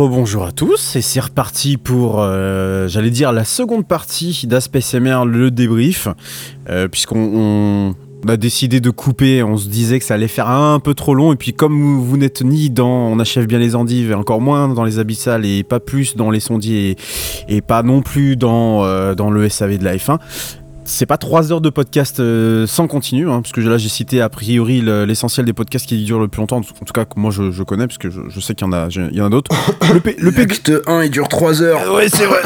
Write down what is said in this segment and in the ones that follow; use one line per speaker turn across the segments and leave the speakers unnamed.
rebonjour à tous, et c'est reparti pour, euh, j'allais dire, la seconde partie d'Aspect CMR, le débrief, euh, puisqu'on a décidé de couper, on se disait que ça allait faire un peu trop long, et puis comme vous, n'êtes ni dans On achève bien les endives, et encore moins dans les abyssales, et pas plus dans les sondiers, et, pas non plus dans, euh, dans le SAV de la F1, c'est pas trois heures de podcast euh, sans continu, hein, parce que là j'ai cité a priori l'essentiel des podcasts qui durent le plus longtemps, en tout cas que moi je, connais, parce que je, sais qu'il y en a, il y en a d'autres.
Le, P, le 1 il dure 3 heures.
Euh, ouais, c'est vrai.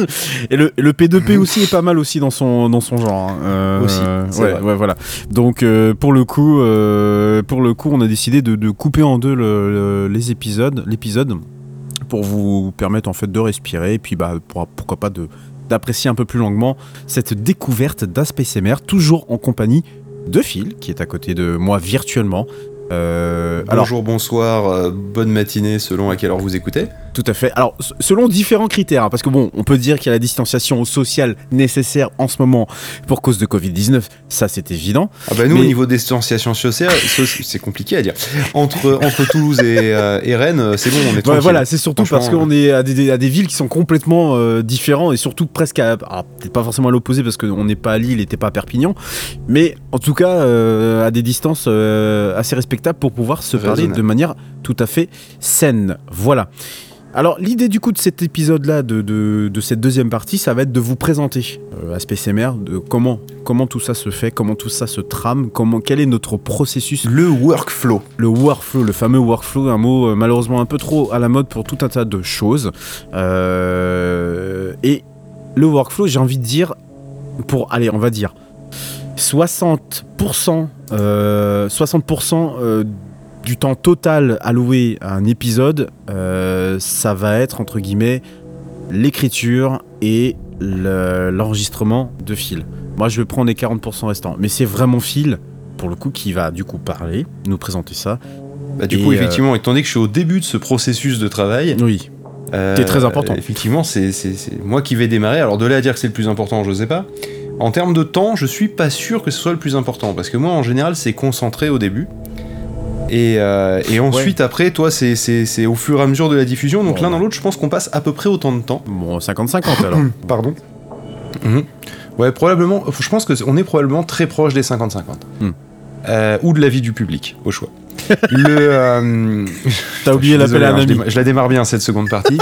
Et le, le, P2P aussi est pas mal aussi dans son, dans son genre. Hein.
Euh, aussi. Ouais,
ouais, voilà. Donc pour le coup, pour le coup, on a décidé de, couper en deux les épisodes, l'épisode, pour vous permettre en fait de respirer, et puis bah pourquoi pas de d'apprécier un peu plus longuement cette découverte d'ASPCMR, toujours en compagnie de Phil, qui est à côté de moi virtuellement.
Euh, Bonjour, bonsoir, euh, bonne matinée selon à quelle heure vous écoutez.
Tout à fait. Alors, selon différents critères, hein, parce que bon, on peut dire qu'il y a la distanciation sociale nécessaire en ce moment pour cause de Covid-19, ça c'est évident.
Ah bah nous, au niveau distanciation sociale, c'est compliqué à dire. Entre, entre Toulouse et, euh, Rennes, euh, c'est bon, on est tranquille.
voilà, c'est surtout parce qu'on est à des, à des, villes qui sont complètement différentes et surtout presque à, peut-être pas forcément à l'opposé parce qu'on n'est pas à Lille et pas à Perpignan, mais en tout cas à des distances assez respectables pour pouvoir se parler de manière tout à fait saine. Voilà. Alors l'idée du coup de cet épisode-là, de, cette deuxième partie, ça va être de vous présenter euh, Aspect CMR, de comment, comment tout ça se fait, comment tout ça se trame, comment, quel est notre processus.
Le workflow.
Le workflow, le fameux workflow, un mot euh, malheureusement un peu trop à la mode pour tout un tas de choses. Euh, et le workflow, j'ai envie de dire, pour, allez, on va dire, 60%, 60% du temps total alloué à un épisode, euh, ça va être entre guillemets l'écriture et l'enregistrement de fil. Moi, je vais prendre les 40% restants, mais c'est vraiment fil pour le coup qui va du coup parler, nous présenter ça.
Bah, du coup, euh, effectivement, étant donné que je suis au début de ce processus de travail,
oui, euh, c'est très important.
Effectivement, c'est moi qui vais démarrer. Alors de là à dire que c'est le plus important, je sais pas. En termes de temps, je suis pas sûr que ce soit le plus important parce que moi, en général, c'est concentré au début. Euh, et, ensuite, après, toi, c'est au fur et à mesure de la diffusion. Donc l'un dans l'autre, je pense qu'on passe à peu près autant de temps.
Bon, 50-50 alors.
Pardon? Mhm. Ouais, probablement. Je pense qu'on est probablement très proche des 50-50. Hmm. Euh, ou de l'avis du public, au choix.
Le. Euh, T'as oublié l'appel à un
ami. Je, la démarre bien cette seconde partie.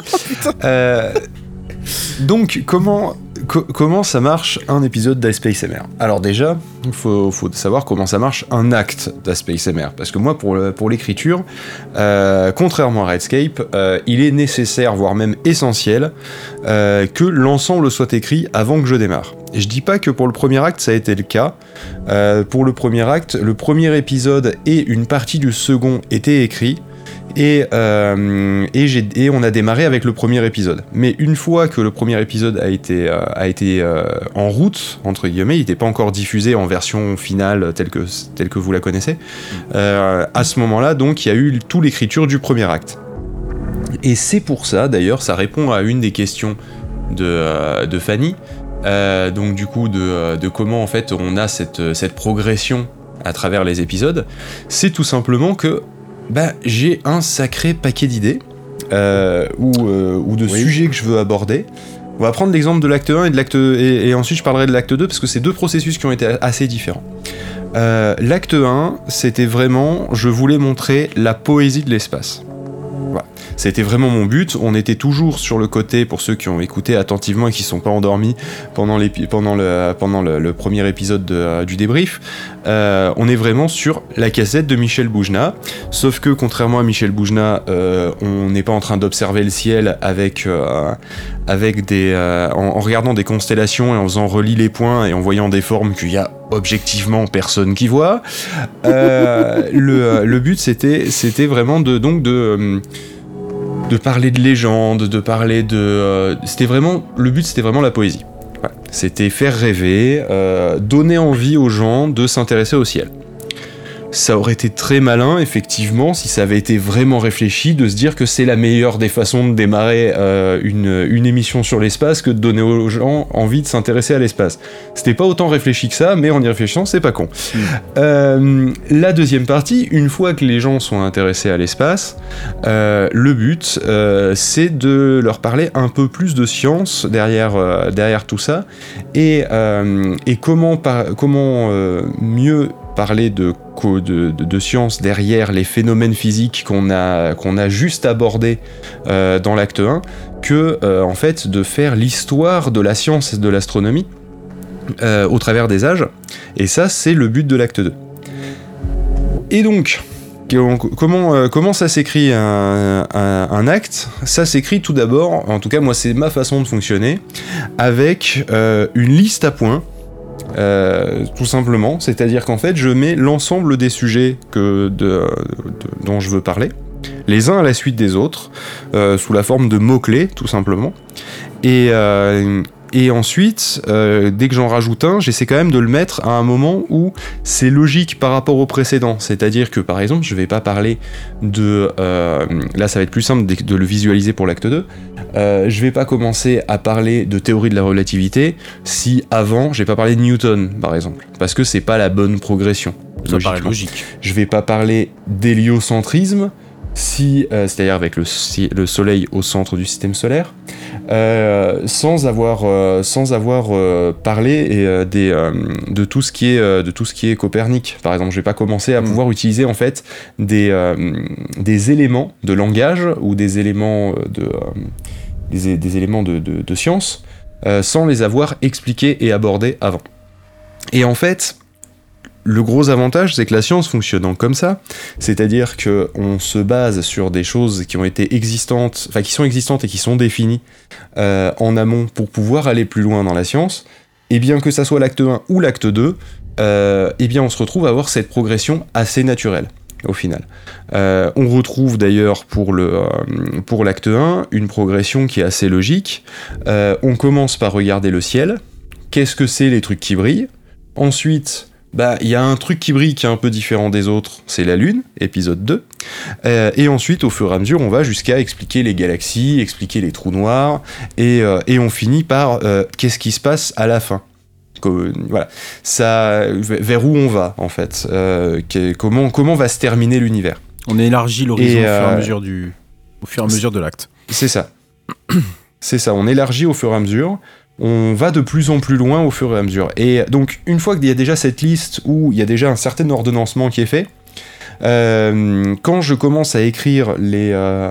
donc, comment comment ça marche un épisode d'Aspace MR Alors déjà, il faut, savoir comment ça marche un acte d'Aspace MR. Parce que moi, pour l'écriture, euh, contrairement à Redscape, euh, il est nécessaire, voire même essentiel, euh, que l'ensemble soit écrit avant que je démarre. Et je dis pas que pour le premier acte ça a été le cas. pour le premier acte, le premier épisode et une partie du second étaient écrits. Euh, et, on a démarré avec le premier épisode. Mais une fois que le premier épisode a été, euh, euh, en route, entre guillemets, il n'était pas encore diffusé en version finale telle que, vous la connaissez, à ce moment-là, donc, il y a eu tout l'écriture du premier acte. Et c'est pour ça, d'ailleurs, ça répond à une des questions de, Fanny, donc du coup, de, comment en fait on a cette progression à travers les épisodes, c'est tout simplement que bah, j'ai un sacré paquet d'idées euh, euh, ou, de sujets que je veux aborder. On va prendre l'exemple de l'acte 1 et de l'acte et, ensuite je parlerai de l'acte 2 parce que c'est deux processus qui ont été assez différents. Euh, l'acte 1, c'était vraiment, je voulais montrer la poésie de l'espace. Voilà. C'était vraiment mon but. On était toujours sur le côté, pour ceux qui ont écouté attentivement et qui ne sont pas endormis pendant, le, premier épisode de, du débrief, euh, on est vraiment sur la cassette de Michel Boujna. Sauf que, contrairement à Michel Boujna, euh, on n'est pas en train d'observer le ciel avec, euh, avec des, en, regardant des constellations et en faisant relis les points et en voyant des formes qu'il y a objectivement personne qui voit. le, le, but, c'était, c'était vraiment de, donc de de parler de légendes, de parler de. Euh, c'était vraiment. Le but, c'était vraiment la poésie. C'était faire rêver, euh, donner envie aux gens de s'intéresser au ciel ça aurait été très malin, effectivement, si ça avait été vraiment réfléchi, de se dire que c'est la meilleure des façons de démarrer euh, une, une, émission sur l'espace que de donner aux gens envie de s'intéresser à l'espace. C'était pas autant réfléchi que ça, mais en y réfléchissant, c'est pas con. Hmm. Euh, la deuxième partie, une fois que les gens sont intéressés à l'espace, euh, le but, c'est de leur parler un peu plus de science derrière, derrière tout ça, et, et comment, comment mieux parler de, science derrière les phénomènes physiques qu'on a, qu'on juste abordés euh, dans l'acte 1 que euh, en fait de faire l'histoire de la science et de l'astronomie euh, au travers des âges. Et ça, c'est le but de l'acte 2. Et donc, comment, ça s'écrit un, acte? Ça s'écrit tout d'abord, en tout cas moi c'est ma façon de fonctionner, avec une liste à points euh, tout simplement. C'est-à-dire qu'en fait, je mets l'ensemble des sujets que dont je veux parler, les uns à la suite des autres, euh, sous la forme de mots-clés, tout simplement. Et, euh, et ensuite, euh, dès que j'en rajoute un, j'essaie quand même de le mettre à un moment où c'est logique par rapport au précédent. C'est-à-dire que par exemple, je vais pas parler de. Euh, là, ça va être plus simple de, le visualiser pour l'acte 2. Euh, je vais pas commencer à parler de théorie de la relativité si avant, j'ai pas parlé de Newton, par exemple. Parce que c'est pas la bonne progression.
Ça paraît logique.
Je vais pas parler d'héliocentrisme si, euh, c'est-à-dire avec le, le, Soleil au centre du système solaire, euh, sans avoir, euh, sans avoir parlé et, des, de, tout ce qui est, de tout ce qui est Copernic. Par exemple, je vais pas commencer à mm. pouvoir utiliser en fait des, des éléments de langage ou des éléments de, des, des, éléments de, de, de science sans les avoir expliqués et abordés avant. Et en fait, le gros avantage, c'est que la science fonctionnant comme ça, c'est-à-dire qu'on se base sur des choses qui ont été existantes, enfin qui sont existantes et qui sont définies euh, en amont pour pouvoir aller plus loin dans la science, et bien que ça soit l'acte 1 ou l'acte 2, euh, eh bien on se retrouve à avoir cette progression assez naturelle au final. Euh, on retrouve d'ailleurs pour le pour l'acte 1 une progression qui est assez logique. on commence par regarder le ciel. Qu'est-ce que c'est les trucs qui brillent? Ensuite, bah, il y a un truc qui brille qui est un peu différent des autres, c'est la Lune, épisode 2. Euh, et ensuite, au fur et à mesure, on va jusqu'à expliquer les galaxies, expliquer les trous noirs, et, euh, et on finit par euh, qu'est-ce qui se passe à la fin. voilà, ça, vers où on va en fait, comment, comment va se terminer l'univers.
On élargit l'horizon au fur et à mesure du, au fur et à mesure de l'acte.
C'est ça. C'est ça, on élargit au fur et à mesure on va de plus en plus loin au fur et à mesure. Et donc, une fois qu'il y a déjà cette liste où il y a déjà un certain ordonnancement qui est fait, euh, quand je commence à écrire les, euh,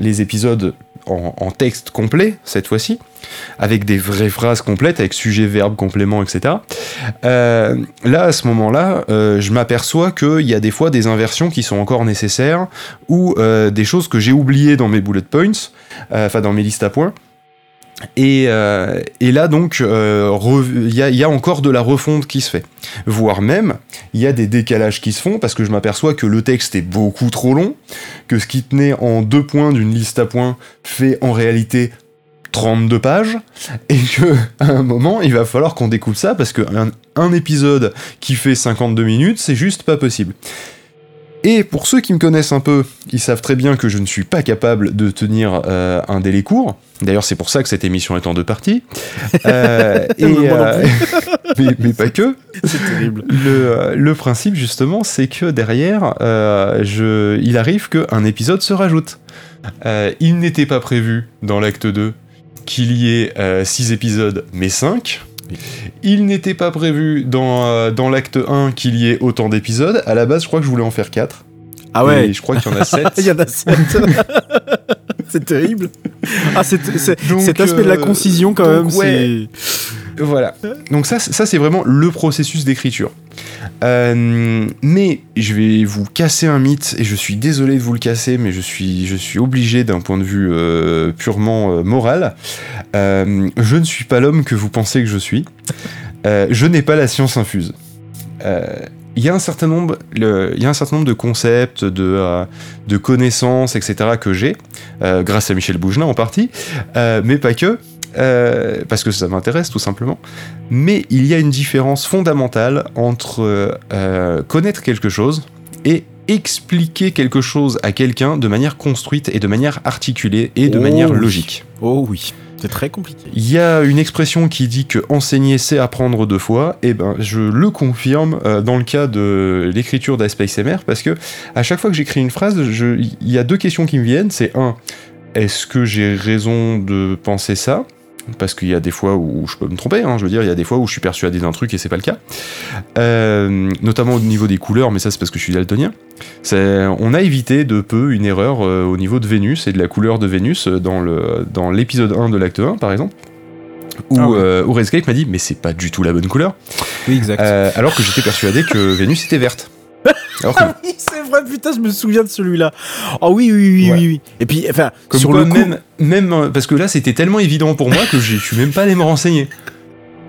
épisodes en, texte complet, cette fois-ci, avec des vraies phrases complètes, avec sujet, verbe, complément, etc., euh, là, à ce moment-là, je m'aperçois qu'il y a des fois des inversions qui sont encore nécessaires, ou des choses que j'ai oubliées dans mes bullet points, enfin dans mes listes à points, euh, et, là donc, il euh, y, a encore de la refonte qui se fait. Voire même, il y a des décalages qui se font parce que je m'aperçois que le texte est beaucoup trop long, que ce qui tenait en deux points d'une liste à points fait en réalité 32 pages, et que à un moment, il va falloir qu'on découpe ça parce qu'un un épisode qui fait 52 minutes, c'est juste pas possible. Et pour ceux qui me connaissent un peu, ils savent très bien que je ne suis pas capable de tenir euh, un délai court. D'ailleurs, c'est pour ça que cette émission est en deux parties. Euh, et, euh, mais, pas que.
C'est terrible.
Le, le, principe, justement, c'est que derrière, je, il arrive qu'un épisode se rajoute. il n'était pas prévu dans l'acte 2 qu'il y ait 6 épisodes, mais 5. Il n'était pas prévu dans, euh, dans l'acte 1 qu'il y ait autant d'épisodes. À la base, je crois que je voulais en faire 4.
Ah ouais.
Et je crois qu'il y en a 7.
Il y en a 7. c'est terrible. Ah, c'est, cet aspect de la
euh,
concision, quand
donc,
même,
ouais.
c'est.
Voilà. Donc ça, c'est- vraiment le processus d'écriture. Euh, mais je vais vous casser un mythe et je suis désolé de vous le casser, mais je suis, obligé d'un point de vue euh, purement euh, moral. Je ne suis pas l'homme que vous pensez que je suis. Je n'ai pas la science infuse. Il y, a un certain nombre, de concepts, de, de connaissances, etc. que j'ai, grâce à Michel Bougelin en partie, mais pas que. Euh, parce que ça m'intéresse tout simplement. Mais il y a une différence fondamentale entre euh, connaître quelque chose et expliquer quelque chose à quelqu'un de manière construite et de manière articulée et de
Oh
manière
oui.
logique.
Oh oui, c'est très compliqué.
Il y a une expression qui dit que enseigner c'est apprendre deux fois, et ben je le confirme euh, dans le cas de l'écriture d'Aspect MR parce que à chaque fois que j'écris une phrase, il y a deux questions qui me viennent, c'est un, est-ce que j'ai raison de penser ça? Parce qu'il y a des fois où je peux me tromper, hein, je veux dire, il y a des fois où je suis persuadé d'un truc et c'est pas le cas. Euh, notamment au niveau des couleurs, mais ça c'est parce que je suis daltonien. On a évité de peu une erreur euh, au niveau de Vénus et de la couleur de Vénus euh, dans l'épisode 1 de l'acte 1 par exemple. Où,
Ah ouais.
euh, où Redscape m'a dit mais c'est pas du tout la bonne couleur
Oui, exact.
Alors que j'étais persuadé que Vénus était verte
Ah oui, c'est vrai, putain, je me souviens de celui-là. Oh oui, oui, oui,
Ouais.
oui, oui. Et puis, enfin,
Comme
sur
quoi,
le coup,
même, même euh, parce que là c'était tellement évident pour moi que j'ai- je suis même pas allé me renseigner.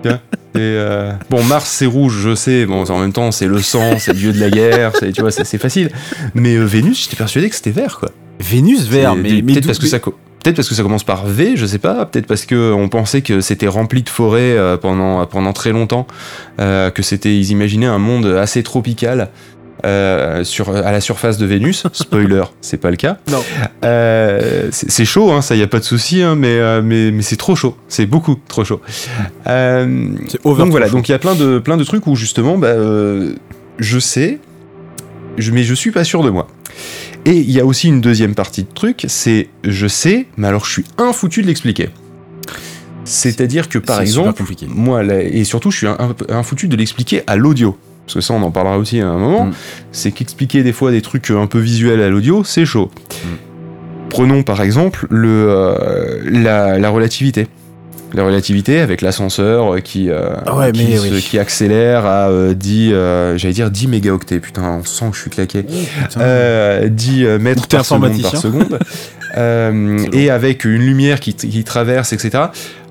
Et, euh, bon, Mars c'est rouge, je sais. Bon, en même temps c'est le sang, c'est le dieu de la guerre, tu vois, c'est facile. Mais euh, Vénus, j'étais persuadé que c'était vert, quoi.
Vénus vert, mais, mais
peut-être parce que ça. Peut-être parce que ça commence par V, je sais pas. Peut-être parce que on pensait que c'était rempli de forêts pendant pendant très longtemps, euh, que c'était ils imaginaient un monde assez tropical euh, sur à la surface de Vénus. Spoiler, c'est pas le cas.
Non.
Euh, c'est chaud, hein, ça y a pas de souci, hein, mais, euh, mais mais c'est trop chaud, c'est beaucoup trop chaud. Euh, donc voilà, donc il y a plein de plein de trucs où justement, bah, je sais, je, mais je suis pas sûr de moi. Et il y a aussi une deuxième partie de truc, c'est je sais, mais alors je suis infoutu de l'expliquer. C'est-à-dire que par exemple, moi, là, et surtout, je suis un, un- infoutu de l'expliquer à l'audio. Parce que ça, on en parlera aussi à un moment.
Mm.
C'est qu'expliquer des fois des trucs un peu visuels à l'audio, c'est chaud.
Mm.
Prenons par exemple le, euh, la, la relativité. La relativité avec l'ascenseur qui, euh,
Ah ouais,
qui,
mais
se-
oui.
qui accélère à euh, 10, euh, j'allais dire 10 mégaoctets. Putain, on sent que je suis claqué. Euh, 10 euh, mètres par seconde, par seconde. Et avec une lumière qui, qui traverse, etc.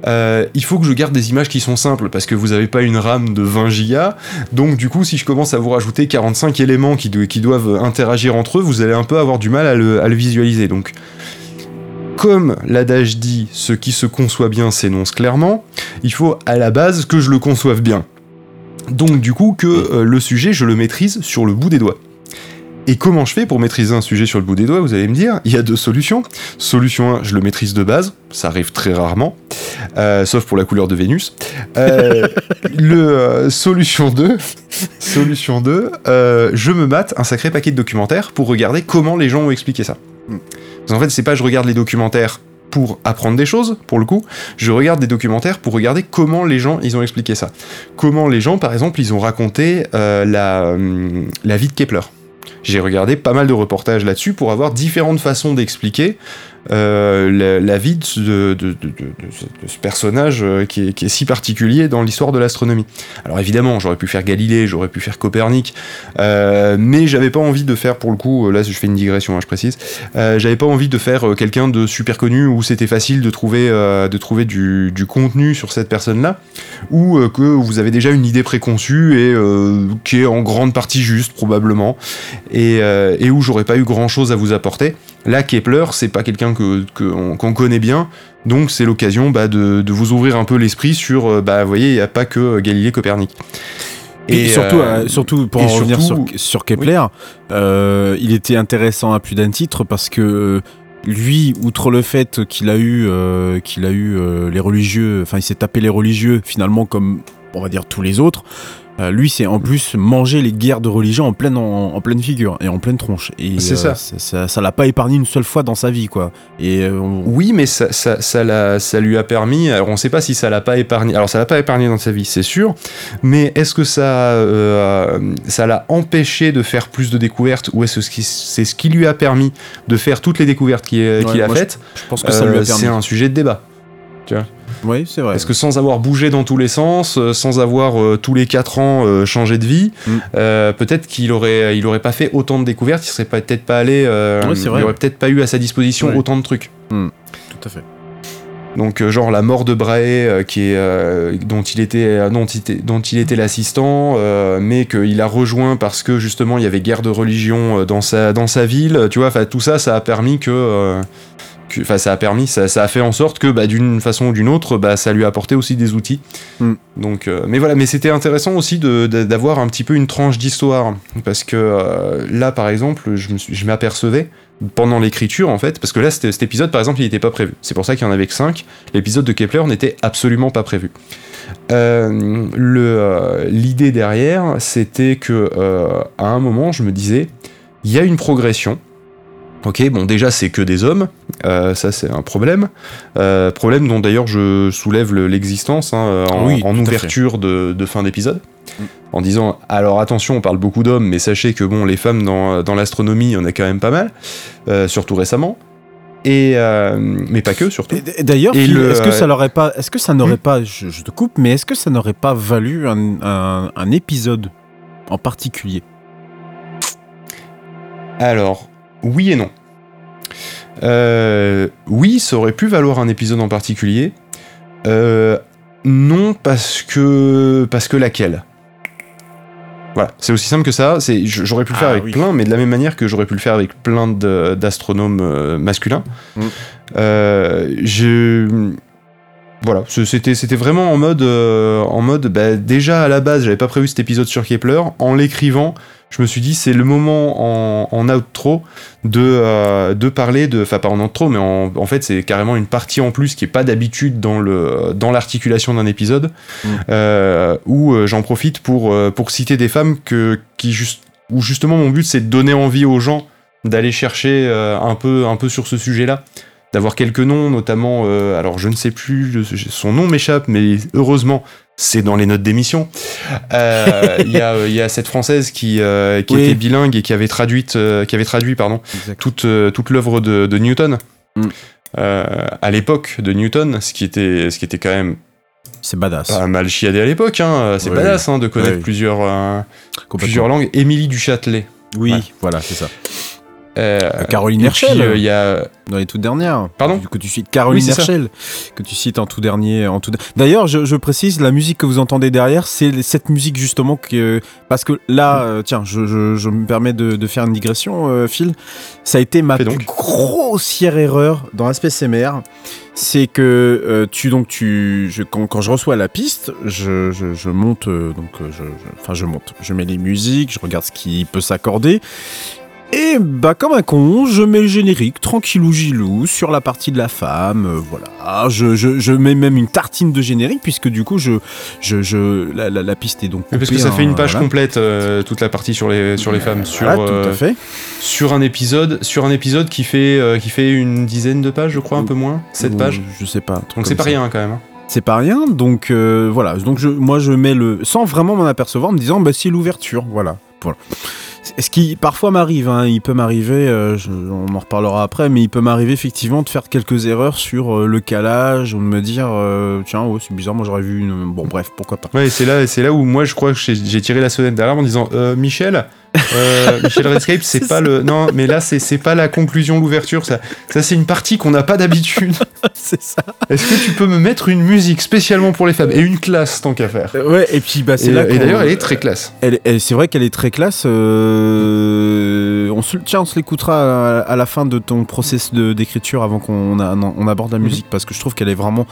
Euh, il faut que je garde des images qui sont simples parce que vous n'avez pas une RAM de 20 gigas. Donc du coup, si je commence à vous rajouter 45 éléments qui, do- qui doivent interagir entre eux, vous allez un peu avoir du mal à le, à le visualiser. Donc, comme l'adage dit, ce qui se conçoit bien s'énonce clairement, il faut à la base que je le conçoive bien. Donc du coup que euh, le sujet, je le maîtrise sur le bout des doigts. Et comment je fais pour maîtriser un sujet sur le bout des doigts Vous allez me dire, il y a deux solutions. Solution 1, je le maîtrise de base, ça arrive très rarement, euh, sauf pour la couleur de Vénus. Euh, le euh, solution 2, solution 2, euh, je me mate un sacré paquet de documentaires pour regarder comment les gens ont expliqué ça. Parce qu'en fait, c'est pas je regarde les documentaires pour apprendre des choses, pour le coup, je regarde des documentaires pour regarder comment les gens ils ont expliqué ça. Comment les gens, par exemple, ils ont raconté euh, la, la vie de Kepler. J'ai regardé pas mal de reportages là-dessus pour avoir différentes façons d'expliquer la, la vie de, de- de- de- ce- personnage euh, qui est, qui est si particulier dans l'histoire de l'astronomie. Alors évidemment, j'aurais pu faire Galilée, j'aurais pu faire Copernic, euh, mais j'avais pas envie de faire, pour le coup, euh, là je fais une digression, hein, je précise, euh, j'avais pas envie de faire euh, quelqu'un de super connu où c'était facile de trouver, euh, de trouver du, du contenu sur cette personne-là, ou euh, que vous avez déjà une idée préconçue et euh, qui est en grande partie juste probablement, et, euh, et où j'aurais pas eu grand-chose à vous apporter. Là, Kepler, c'est pas quelqu'un que que- qu'on connaît bien, donc c'est l'occasion bah, de, de vous ouvrir un peu l'esprit sur, euh, bah, vous voyez, il n'y a pas que euh, Galilée Copernic.
Et, surtout,
euh,
surtout pour en revenir sur,
surtout-
sur Kepler, euh, il était intéressant à plus d'un titre parce que lui, outre le fait qu'il a eu, euh, qu'il a eu les religieux, enfin il s'est tapé les religieux finalement comme on va dire tous les autres. Euh, lui, c'est en plus manger les guerres de religion en pleine, en, en pleine figure et en pleine tronche. Et
C'est ça.
c'est- ça. Ça l'a pas épargné une seule fois dans sa vie, quoi. Et euh, on-
Oui, mais ça, ça, ça, l'a- ça lui a permis. Alors, on ne sait pas si ça l'a pas épargné. Alors, ça l'a pas épargné dans sa vie, c'est sûr. Mais est-ce que ça, euh, ça l'a empêché de faire plus de découvertes ou est-ce que c'est ce qui lui a permis de faire toutes les découvertes qu'il
Ouais,
qu'il a
je-
faites?
je pense que ça lui a
Euh,
permis.
C'est un sujet de débat.
Oui, c'est vrai.
Parce que sans avoir bougé dans tous les sens, euh, sans avoir euh, tous les 4 ans euh, changé de vie,
Mm.
euh, peut-être qu'il aurait, il aurait pas fait autant de découvertes, il serait peut-être pas allé,
c'est
il aurait peut-être pas eu à sa disposition autant de trucs.
Tout à fait.
Donc genre la mort de Brahe, qui est, dont il était, dont il était, dont il était l'assistant, mais qu'il a rejoint parce que justement il y avait guerre de religion dans sa, dans sa ville, tu vois, enfin tout ça, ça a permis que... que- Enfin, ça a permis, ça, ça a fait en sorte que, bah, d'une façon ou d'une autre, bah, ça lui a apporté aussi des outils.
Mm.
Donc, euh, mais voilà, mais c'était intéressant aussi d'avoir un petit peu une tranche d'histoire, parce que euh, là, par exemple, je me suis- je m'apercevais pendant l'écriture, en fait, parce que là, cet épisode, par exemple, il n'était pas prévu. C'est pour ça qu'il y en avait que 5. L'épisode de Kepler n'était absolument pas prévu. Euh, L'idée derrière, c'était que à un moment, je me disais, il y a une progression. Ok, bon, déjà, c'est que des hommes, euh, ça c'est un problème. Euh, problème dont d'ailleurs je soulève le- l'existence hein, en,
Oui,
en ouverture de, de fin d'épisode.
Mm.
En disant, alors attention, on parle beaucoup d'hommes, mais sachez que bon, les femmes dans, dans l'astronomie, il y en a quand même pas mal, euh, surtout récemment. Et, euh, mais pas que, surtout.
D'ailleurs, est-ce que ça l'aurait pas, est-ce que ça n'aurait
Hmm
pas, je, je te coupe, mais est-ce que ça n'aurait pas valu un, un- un épisode en particulier?
Alors, oui et non. Euh, oui, ça aurait pu valoir un épisode en particulier. Euh, non, parce que. Parce que laquelle? Voilà, c'est aussi simple que ça. J'aurais pu le faire
Ah,
avec
oui.
plein, mais de la même manière que j'aurais pu le faire avec plein d'astronomes euh, masculins.
Mm.
Euh, je. Voilà, c'était, c'était vraiment en mode. euh, en mode bah, déjà à la base, j'avais pas prévu cet épisode sur Kepler. En l'écrivant, je me suis dit, c'est le moment en, en outro de, euh, de parler de. Enfin, pas en outro, mais en, en fait, c'est carrément une partie en plus qui est pas d'habitude dans, le, dans l'articulation d'un épisode,
Mm.
euh, où euh, j'en profite pour, pour citer des femmes que, qui juste, où justement mon but c'est de donner envie aux gens d'aller chercher un, peu, un peu sur ce sujet-là. D'avoir quelques noms, notamment, euh, alors je ne sais plus, son nom m'échappe, mais heureusement, c'est dans les notes d'émission. Euh, Il y, a, euh, il y a cette française qui, euh, qui
Oui.
était bilingue et qui avait, traduite, qui avait traduit pardon, toute, toute l'œuvre de, de Newton.
Mm.
À l'époque de Newton, ce qui était, ce qui était quand même
C'est badass.
pas mal chiadé à l'époque, hein. c'est
Oui,
badass hein, de connaître
Oui.
plusieurs, euh, plusieurs langues. Émilie du Châtelet.
Oui,
Ouais.
voilà, c'est ça.
Euh,
Caroline
et puis,
Herschel,
euh, il y a
dans les toutes dernières.
Pardon
Que tu cites Caroline
Oui, c'est ça.
Herschel, que tu cites en tout dernier. En tout... D'ailleurs, je, je précise, la musique que vous entendez derrière, c'est cette musique justement que parce que là, euh, tiens, je, je- je me permets de, de faire une digression, euh, Phil. Ça a été ma
Fais
plus
donc.
grossière erreur dans l'aspect SMR. C'est que euh, tu donc tu je- quand, quand je reçois la piste, je, je- je monte euh, donc euh, je- enfin je monte, je mets les musiques, je regarde ce qui peut s'accorder. Et bah comme un con, je mets le générique tranquillou gilou sur la partie de la femme, euh, voilà. Je, je, je mets même une tartine de générique puisque du coup je, je, je la, la- la piste est donc
parce que ça fait une page
voilà.
complète, euh, toute la partie sur les, sur les femmes, sur,
Voilà, tout
euh,
à fait.
sur un épisode, sur un épisode qui fait, euh, qui fait une dizaine de pages, je crois, un peu moins, 7
Ou-
pages.
Je sais pas.
Donc c'est pas
ça.
rien quand même. hein.
C'est pas rien, donc euh, voilà. Donc je, moi je mets le sans vraiment m'en apercevoir, en me disant bah c'est l'ouverture, voilà. voilà. Ce qui parfois m'arrive, hein, il peut m'arriver, euh, on en reparlera après, mais il peut m'arriver effectivement de faire quelques erreurs sur euh, le calage ou de me dire euh, tiens ouais c'est bizarre, moi j'aurais vu une bon bref pourquoi pas.
Ouais, c'est là, c'est là où moi je crois que j'ai tiré la sonnette d'alarme en disant Michel, euh, Michel Redscape, c'est pas
ça.
le. Non, mais là c'est pas la conclusion, l'ouverture. Ça, ça c'est une partie qu'on n'a pas d'habitude.
c'est ça.
Est-ce que tu peux me mettre une musique spécialement pour les femmes et une classe tant qu'à faire?
Euh, Ouais et puis bah c'est là
et d'ailleurs, elle est très classe.
Elle, elle- c'est vrai qu'elle est très classe. euh, on se, tiens, on se l'écoutera à, à la fin de ton process de- d'écriture avant qu'on on aborde la
Mhm.
musique parce que je trouve qu'elle est vraiment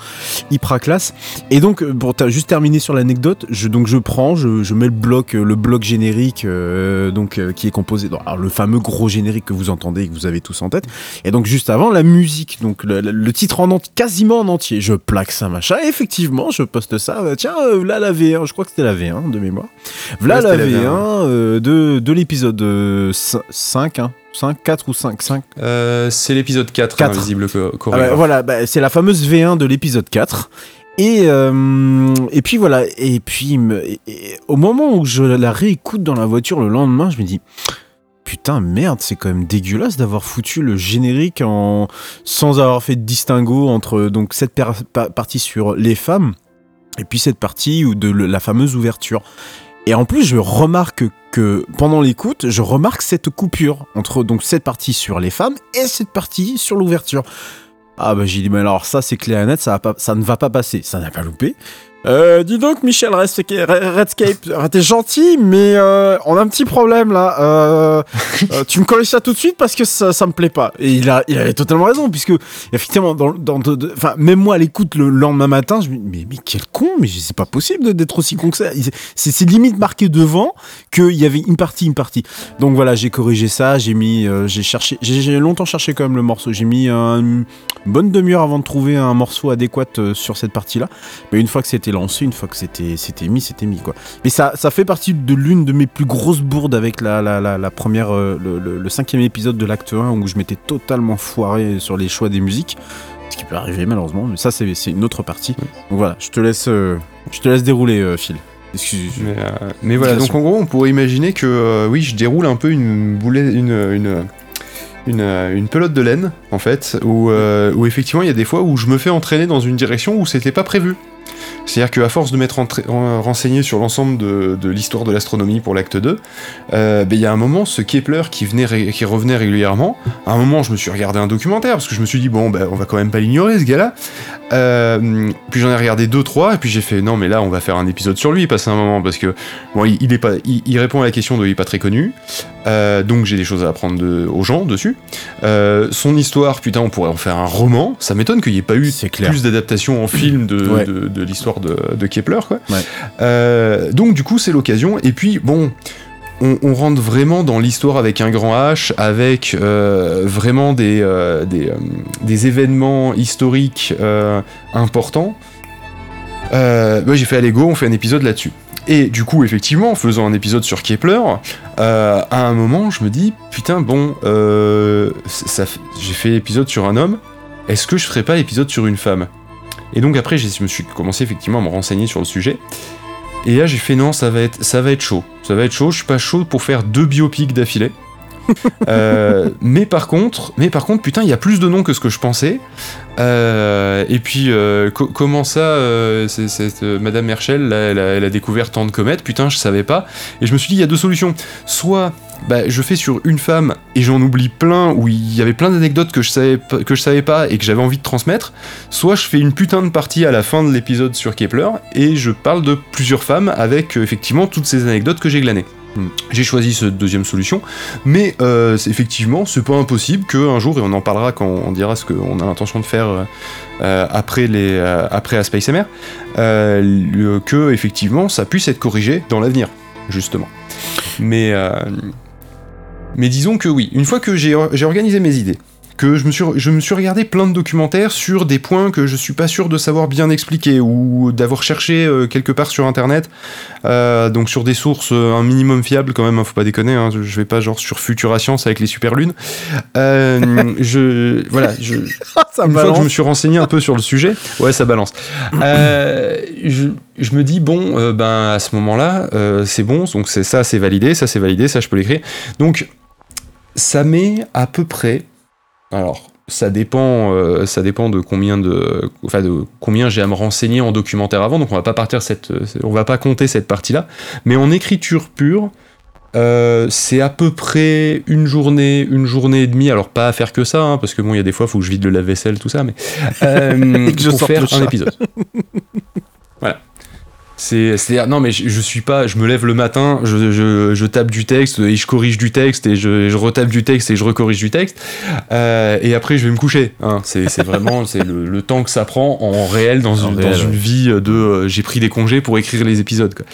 hyper classe. Et donc, euh, pour juste terminé sur l'anecdote, je, donc je prends, je, je mets le bloc, euh, le bloc générique euh, euh, donc euh, qui est composé alors, le fameux gros générique que vous entendez et que vous avez tous en tête. Et donc juste avant la musique, donc le, le titre en entier, quasiment en entier. Je plaque ça machin. Et effectivement, je poste ça. tiens, voilà la V1. Je crois que c'était la V1 de mémoire. Voilà la V1, de, de l'épisode 5. Hein. 5, 4 ou 5 5
C'est l'épisode 4, 4. Invisible
ah bah, Voilà, bah, c'est la fameuse V1 de l'épisode 4. Et, euh, et puis voilà, et puis au moment où je la réécoute dans la voiture le lendemain, je me dis putain merde, c'est quand même dégueulasse d'avoir foutu le générique en sans avoir fait de distinguo entre donc cette partie sur les femmes et puis cette partie de la fameuse ouverture. Et en plus, je remarque que pendant l'écoute, je remarque cette coupure entre donc cette partie sur les femmes et cette partie sur l'ouverture. Ah bah j'ai dit, mais alors ça c'est clair et net, ça, ça ne va pas passer, ça n'a pas loupé. Euh, dis donc, Michel Redscape, t'es gentil, mais euh, on a un petit problème là. Euh, euh, tu me corriges ça tout de suite parce que ça, ça me plaît pas. Et il, a, il avait totalement raison, puisque effectivement, dans, dans, enfin, même moi à l'écoute le lendemain matin, je me dis, mais, mais quel con, mais c'est pas possible d'être aussi con que ça. C'est limite marqué devant qu'il y avait une partie, une partie. Donc voilà, j'ai corrigé ça, j'ai mis, euh, j'ai cherché, j'ai longtemps cherché quand même le morceau. J'ai mis une bonne demi-heure avant de trouver un morceau adéquat euh, sur cette partie-là. Mais une fois que c'était lancé, une fois que c'était, c'était mis, c'était mis quoi. Mais ça, ça fait partie de l'une de mes plus grosses bourdes avec la, la, la, première, euh, le, cinquième épisode de l'acte 1 où je m'étais totalement foiré sur les choix des musiques. Ce qui peut arriver malheureusement, mais ça c'est, une autre partie. Donc voilà, je te laisse, euh, je te laisse dérouler, euh, Phil.
Excuse, mais, mais voilà, donc en gros, on pourrait imaginer que oui, je déroule un peu une boulette, une, une, une, une, pelote de laine, en fait, où, où effectivement il y a des fois où je me fais entraîner dans une direction où c'était pas prévu. C'est-à-dire qu'à force de m'être renseigné sur l'ensemble de, l'histoire de l'astronomie pour l'acte 2, euh, ben, il y a un moment, ce Kepler qui, venait qui revenait régulièrement, à un moment je me suis regardé un documentaire, parce que je me suis dit, bon, ben, on va quand même pas l'ignorer ce gars-là. Euh, puis j'en ai regardé deux, trois, et puis j'ai fait, non, mais là on va faire un épisode sur lui, passer un moment, parce que bon, il, répond à la question de il est pas très connu, euh, donc j'ai des choses à apprendre aux gens dessus. son histoire, putain, on pourrait en faire un roman, ça m'étonne qu'il n'y ait pas eu plus d'adaptation en film de l'histoire de, Kepler. Quoi. Euh, donc du coup, c'est l'occasion. Et puis, bon, on, rentre vraiment dans l'histoire avec un grand H, avec euh, vraiment des, euh, des, événements historiques importants. Moi, j'ai fait à Lego, on fait un épisode là-dessus. Et du coup, effectivement, en faisant un épisode sur Kepler, à un moment, je me dis, putain, bon, j'ai fait épisode sur un homme, est-ce que je ferais pas épisode sur une femme? Et donc après, je me suis commencé effectivement à me renseigner sur le sujet. Et là, j'ai fait non, ça va être, ça va être chaud. Ça va être chaud. Je suis pas chaud pour faire deux biopics d'affilée. Euh, mais par contre, mais par contre, putain, il y a plus de noms que ce que je pensais. Euh, et puis, euh, comment ça, Madame Herschel, elle, a, découvert tant de comètes Putain, je savais pas. Et je me suis dit, il y a deux solutions. Soit bah, je fais sur une femme et j'en oublie plein où il y avait plein d'anecdotes que je savais que je savais pas et que j'avais envie de transmettre. Soit je fais une putain de partie à la fin de l'épisode sur Kepler et je parle de plusieurs femmes avec effectivement toutes ces anecdotes que j'ai glanées. Hmm. J'ai choisi cette deuxième solution, mais euh, effectivement, c'est pas impossible qu'un jour, et on en parlera quand on dira ce qu'on a l'intention de faire euh, après, les, euh, après MR, que effectivement ça puisse être corrigé dans l'avenir, justement. Mais, mais disons que oui, une fois que j'ai organisé mes idées, que je me, suis, je me suis regardé plein de documentaires sur des points que je suis pas sûr de savoir bien expliquer ou d'avoir cherché euh, quelque part sur internet, euh, donc sur des sources euh, un minimum fiables quand même, hein, faut pas déconner, hein, je, vais pas genre sur Futura Science avec les super lunes. je voilà, je, ça une fois que je me suis renseigné un peu sur le sujet, ouais ça balance. je, je me dis bon ben à ce moment-là c'est bon, donc c'est ça c'est validé, ça c'est validé, ça je peux l'écrire. Donc ça met à peu près alors, ça dépend, euh, ça dépend de combien de, enfin de combien j'ai à me renseigner en documentaire avant. Donc on va pas partir cette, on va pas compter cette partie-là. Mais en écriture pure, euh, c'est à peu près une journée, une journée et demie. Alors pas à faire que ça, hein, parce que bon, il y a des fois, il faut que je vide le lave-vaisselle, tout ça, mais euh, pour faire un épisode. voilà. C'est, non, mais je, suis pas. Je me lève le matin, je, tape du texte et je corrige du texte et je, retape du texte et je recorrige du texte. Euh, et après, je vais me coucher. Hein. C'est, vraiment c'est le, temps que ça prend en réel dans, une, dans une vie de. Euh, j'ai pris des congés pour écrire les épisodes. Quoi.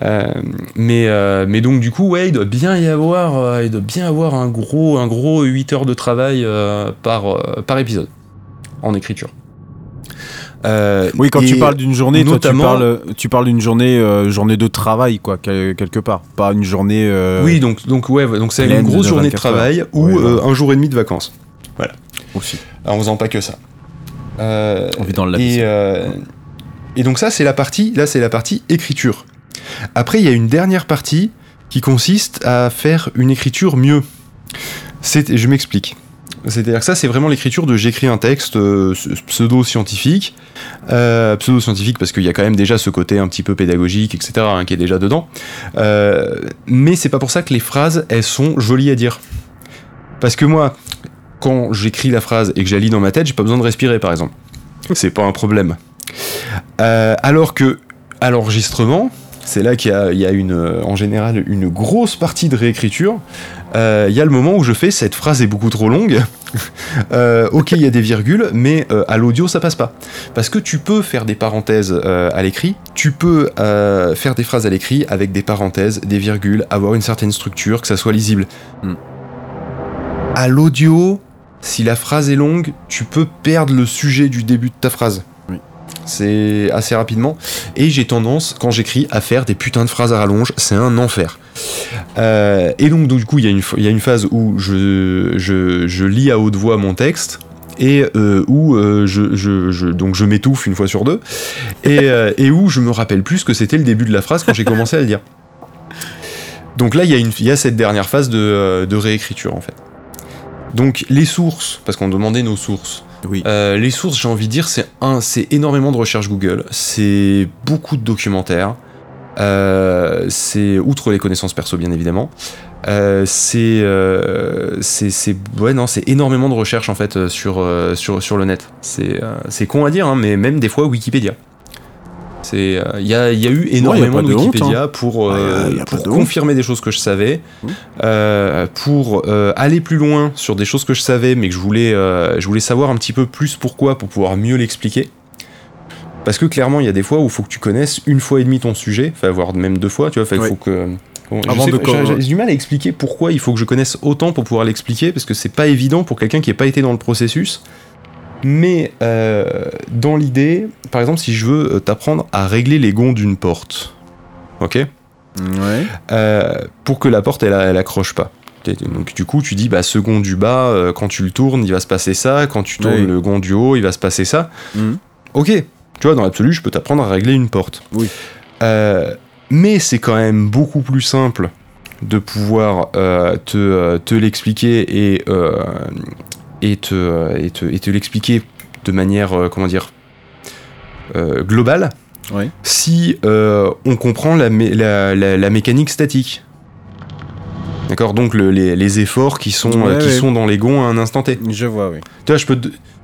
Mm. mais, mais donc du coup, ouais, il doit bien y avoir, il doit bien avoir un gros, un gros 8 heures de travail par, par épisode en écriture.
Euh, oui, quand tu parles d'une journée, notamment, toi, tu parles, tu parles d'une journée, euh, journée de travail, quoi, quelque part, pas une journée. Euh,
oui, donc, donc ouais, donc c'est une grosse journée de travail ou un jour et demi de vacances. Voilà.
Aussi.
en faisant pas que ça.
On vit dans le
et, et donc ça, c'est la partie, là, c'est la partie écriture. Après, il y a une dernière partie qui consiste à faire une écriture mieux. Je m'explique. C'est-à-dire que ça, c'est vraiment l'écriture de j'écris un texte euh, pseudo-scientifique. Euh, pseudo-scientifique parce qu'il y a quand même déjà ce côté un petit peu pédagogique, etc., hein, qui est déjà dedans. Euh, mais c'est pas pour ça que les phrases, elles sont jolies à dire. Parce que moi, quand j'écris la phrase et que j'allie dans ma tête, j'ai pas besoin de respirer, par exemple. C'est pas un problème. alors que, à l'enregistrement, c'est là qu'il y, y a, une, en général une grosse partie de réécriture euh, y a le moment où je fais cette phrase est beaucoup trop longue. Euh, ok, il y a des virgules, mais euh, à l'audio ça passe pas. Parce que tu peux faire des parenthèses à l'écrit, tu peux faire des phrases à l'écrit avec des parenthèses, des virgules, avoir une certaine structure, que ça soit lisible. Hmm. À l'audio, si la phrase est longue, tu peux perdre le sujet du début de ta phrase. C'est assez rapidement. Et j'ai tendance, quand j'écris, à faire des putains de phrases à rallonge. C'est un enfer. Euh, et donc, du coup, il y, a une phase où je, lis à haute voix mon texte et euh, où euh, je, je m'étouffe une fois sur deux et, où je me rappelle plus que c'était le début de la phrase quand j'ai commencé à le dire. Donc là, il y, y, a cette dernière phase de réécriture en fait. Donc les sources, parce qu'on demandait nos sources.
Oui.
les sources, j'ai envie de dire, c'est un, c'est énormément de recherche Google, c'est beaucoup de documentaires, euh, c'est outre les connaissances perso bien évidemment. Euh, c'est euh, c'est ouais non c'est énormément de recherches en fait sur sur sur le net. C'est c'est con à dire hein, mais même des fois Wikipédia. C'est il y a, y, a, eu énormément de, Wikipédia hein. pour, pour confirmer des choses que je savais, mmh. pour aller plus loin sur des choses que je savais mais que je voulais je voulais savoir un petit peu plus pourquoi pour pouvoir mieux l'expliquer. Parce que clairement, il y a des fois où il faut que tu connaisses une fois et demi ton sujet, enfin, voire même deux fois, tu vois. il faut que. j'ai du mal à expliquer pourquoi il faut que je connaisse autant pour pouvoir l'expliquer, parce que c'est pas évident pour quelqu'un qui n'a pas été dans le processus. Mais euh, dans l'idée, par exemple, si je veux euh, t'apprendre à régler les gonds d'une porte, ok?
Ouais.
Euh, pour que la porte elle, elle accroche pas. Donc du coup, tu dis bah ce gond du bas, quand tu le tournes, il va se passer ça. Quand tu tournes le gond du haut, il va se passer ça.
Mhm.
Ok, tu vois, dans l'absolu, je peux t'apprendre à régler une porte.
Oui.
Euh, mais c'est quand même beaucoup plus simple de pouvoir te, te l'expliquer et, et te, et te, te l'expliquer de manière, comment dire, globale.
Oui.
Si on comprend la, la, la, mécanique statique. D'accord? Donc le, les, les, efforts qui sont, qui sont dans les gonds à un instant T.
Je vois, oui.
Tu vois, je peux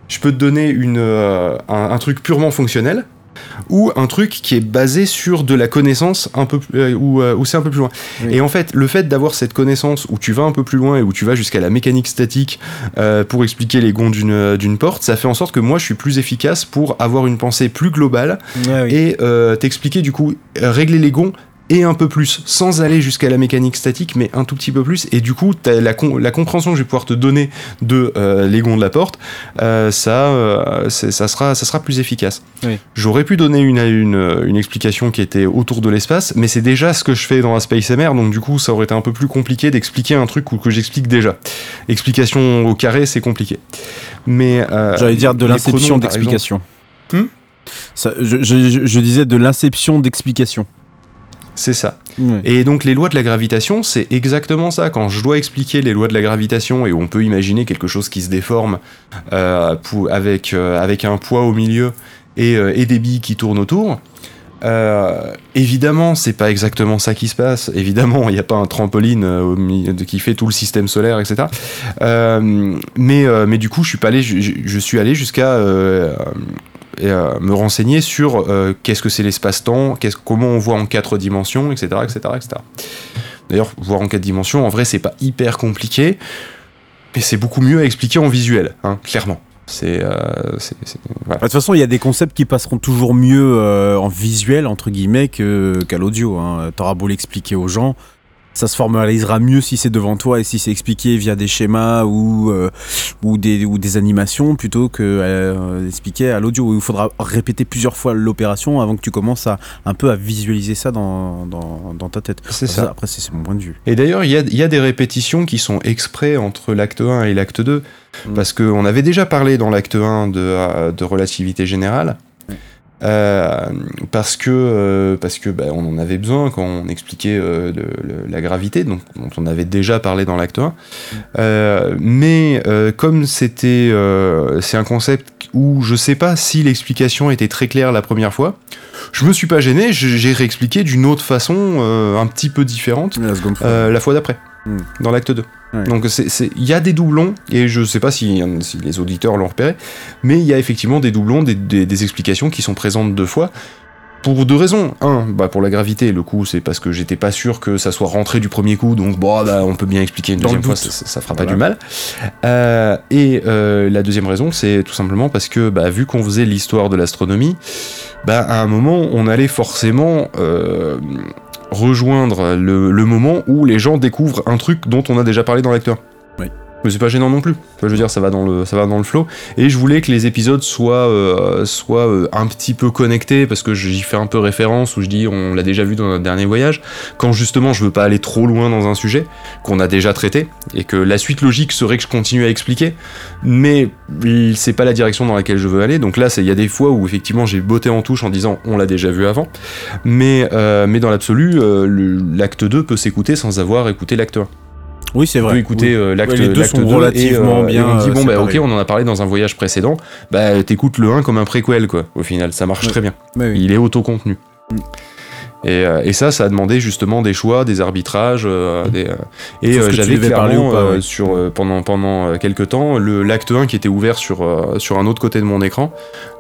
je peux te donner une, euh, un, truc purement fonctionnel ou un truc qui est basé sur de la connaissance un peu euh, euh, où, c'est un peu plus loin. Et en fait, le fait d'avoir cette connaissance où tu vas un peu plus loin et où tu vas jusqu'à la mécanique statique pour expliquer les gonds d'une porte, ça fait en sorte que moi je suis plus efficace pour avoir une pensée plus globale et t'expliquer du coup régler les gonds et un peu plus, sans aller jusqu'à la mécanique statique, mais un tout petit peu plus. Et du coup, as la, la compréhension que je vais pouvoir te donner de euh, les gonds de la porte, euh, ça, euh, ça, sera, ça sera plus efficace. J'aurais pu donner une, une, une, explication qui était autour de l'espace, mais c'est déjà ce que je fais dans la Space MR, donc du coup, ça aurait été un peu plus compliqué d'expliquer un truc que j'explique déjà. Explication au carré, c'est compliqué. Mais
j'allais dire de l'inception d'explication.
Hmm?
Je, je, je disais de l'inception d'explication.
C'est ça. Et donc les lois de la gravitation, c'est exactement ça. Quand je dois expliquer les lois de la gravitation et on peut imaginer quelque chose qui se déforme euh, avec, euh, avec un poids au milieu et, euh, et des billes qui tournent autour, évidemment, c'est pas exactement ça qui se passe. Évidemment, il n'y a pas un trampoline qui fait tout le système solaire, etc. mais, mais du coup, je suis pas allé, je suis allé jusqu'à et, euh, me renseigner sur euh, qu'est-ce que c'est l'espace-temps, comment on voit en quatre dimensions, etc. etc., etc. D'ailleurs, voir en quatre dimensions, en vrai, c'est pas hyper compliqué, mais c'est beaucoup mieux à expliquer en visuel, hein, clairement. Euh.
Bah, De toute façon, il y a des concepts qui passeront toujours mieux en visuel, entre guillemets, qu'à l'audio. Hein. T'auras beau l'expliquer aux gens, ça se formalisera mieux si c'est devant toi et si c'est expliqué via des schémas ou, euh, ou, des, ou des animations plutôt que euh, expliquer à l'audio. où Il faudra répéter plusieurs fois l'opération avant que tu commences à un peu à visualiser ça dans, dans, dans ta tête.
C'est ça.
Après, c'est mon point de vue.
Et d'ailleurs, il y a, y a des répétitions qui sont exprès entre l'acte 1 et l'acte 2.
Mm.
Parce qu'on avait déjà parlé dans l'acte 1 de, euh, de relativité générale. Euh, parce que, euh, parce que bah, on en avait besoin quand on expliquait euh, la gravité, donc, dont on avait déjà parlé dans l'acte 1. Euh, mais comme c'était c'est un concept où je sais pas si l'explication était très claire la première fois, je me suis pas gêné, j'ai réexpliqué d'une autre façon, un petit peu différente.
La fois.
La fois d'après,
Hmm.
dans l'acte 2.
Ouais.
Donc il y a des doublons, et je sais pas si, si les auditeurs l'ont repéré, mais il y a effectivement des doublons, des, des- des explications qui sont présentes deux fois. Pour deux raisons. Un, bah pour la gravité, le coup, c'est parce que j'étais pas sûr que ça soit rentré du premier coup, donc bon, bah, on peut bien expliquer une
Dans
deuxième fois, ça, ça- fera pas du mal. Euh, et euh, la deuxième raison, c'est tout simplement parce que, bah, vu qu'on faisait l'histoire de l'astronomie, bah, à un moment, on allait forcément euh, rejoindre le, moment où les gens découvrent un truc dont on a déjà parlé dans l'acteur. Mais c'est pas gênant non plus. Je veux dire, ça va dans le, ça va dans le flow. Et je voulais que les épisodes soient, euh, soient euh, un petit peu connectés parce que j'y fais un peu référence où je dis on l'a déjà vu dans notre dernier voyage. Quand justement je veux pas aller trop loin dans un sujet qu'on a déjà traité et que la suite logique serait que je continue à expliquer, mais c'est pas la direction dans laquelle je veux aller. Donc là, il y a des fois où effectivement j'ai botté en touche en disant on l'a déjà vu avant, mais, euh, mais dans l'absolu, l'acte 2 peut s'écouter sans avoir écouté l'acte 1.
Oui, c'est
On
vrai.
peut écouter
Oui.
euh, l'acte
Ouais, les deux
l'acte
sont
2
relativement
et, euh,
bien,
et on dit
euh,
bon bah ok, on en a parlé dans un voyage précédent, bah t'écoutes le 1 comme un préquel quoi. Au final, ça marche
Ouais.
très bien.
Ouais, oui.
Il est autocontenu.
Mm.
Et, et ça, ça a demandé justement des choix, des arbitrages, euh, des, et euh, j'avais clairement
pas, ouais.
sur pendant pendant quelques temps le l'acte 1 qui était ouvert sur sur un autre côté de mon écran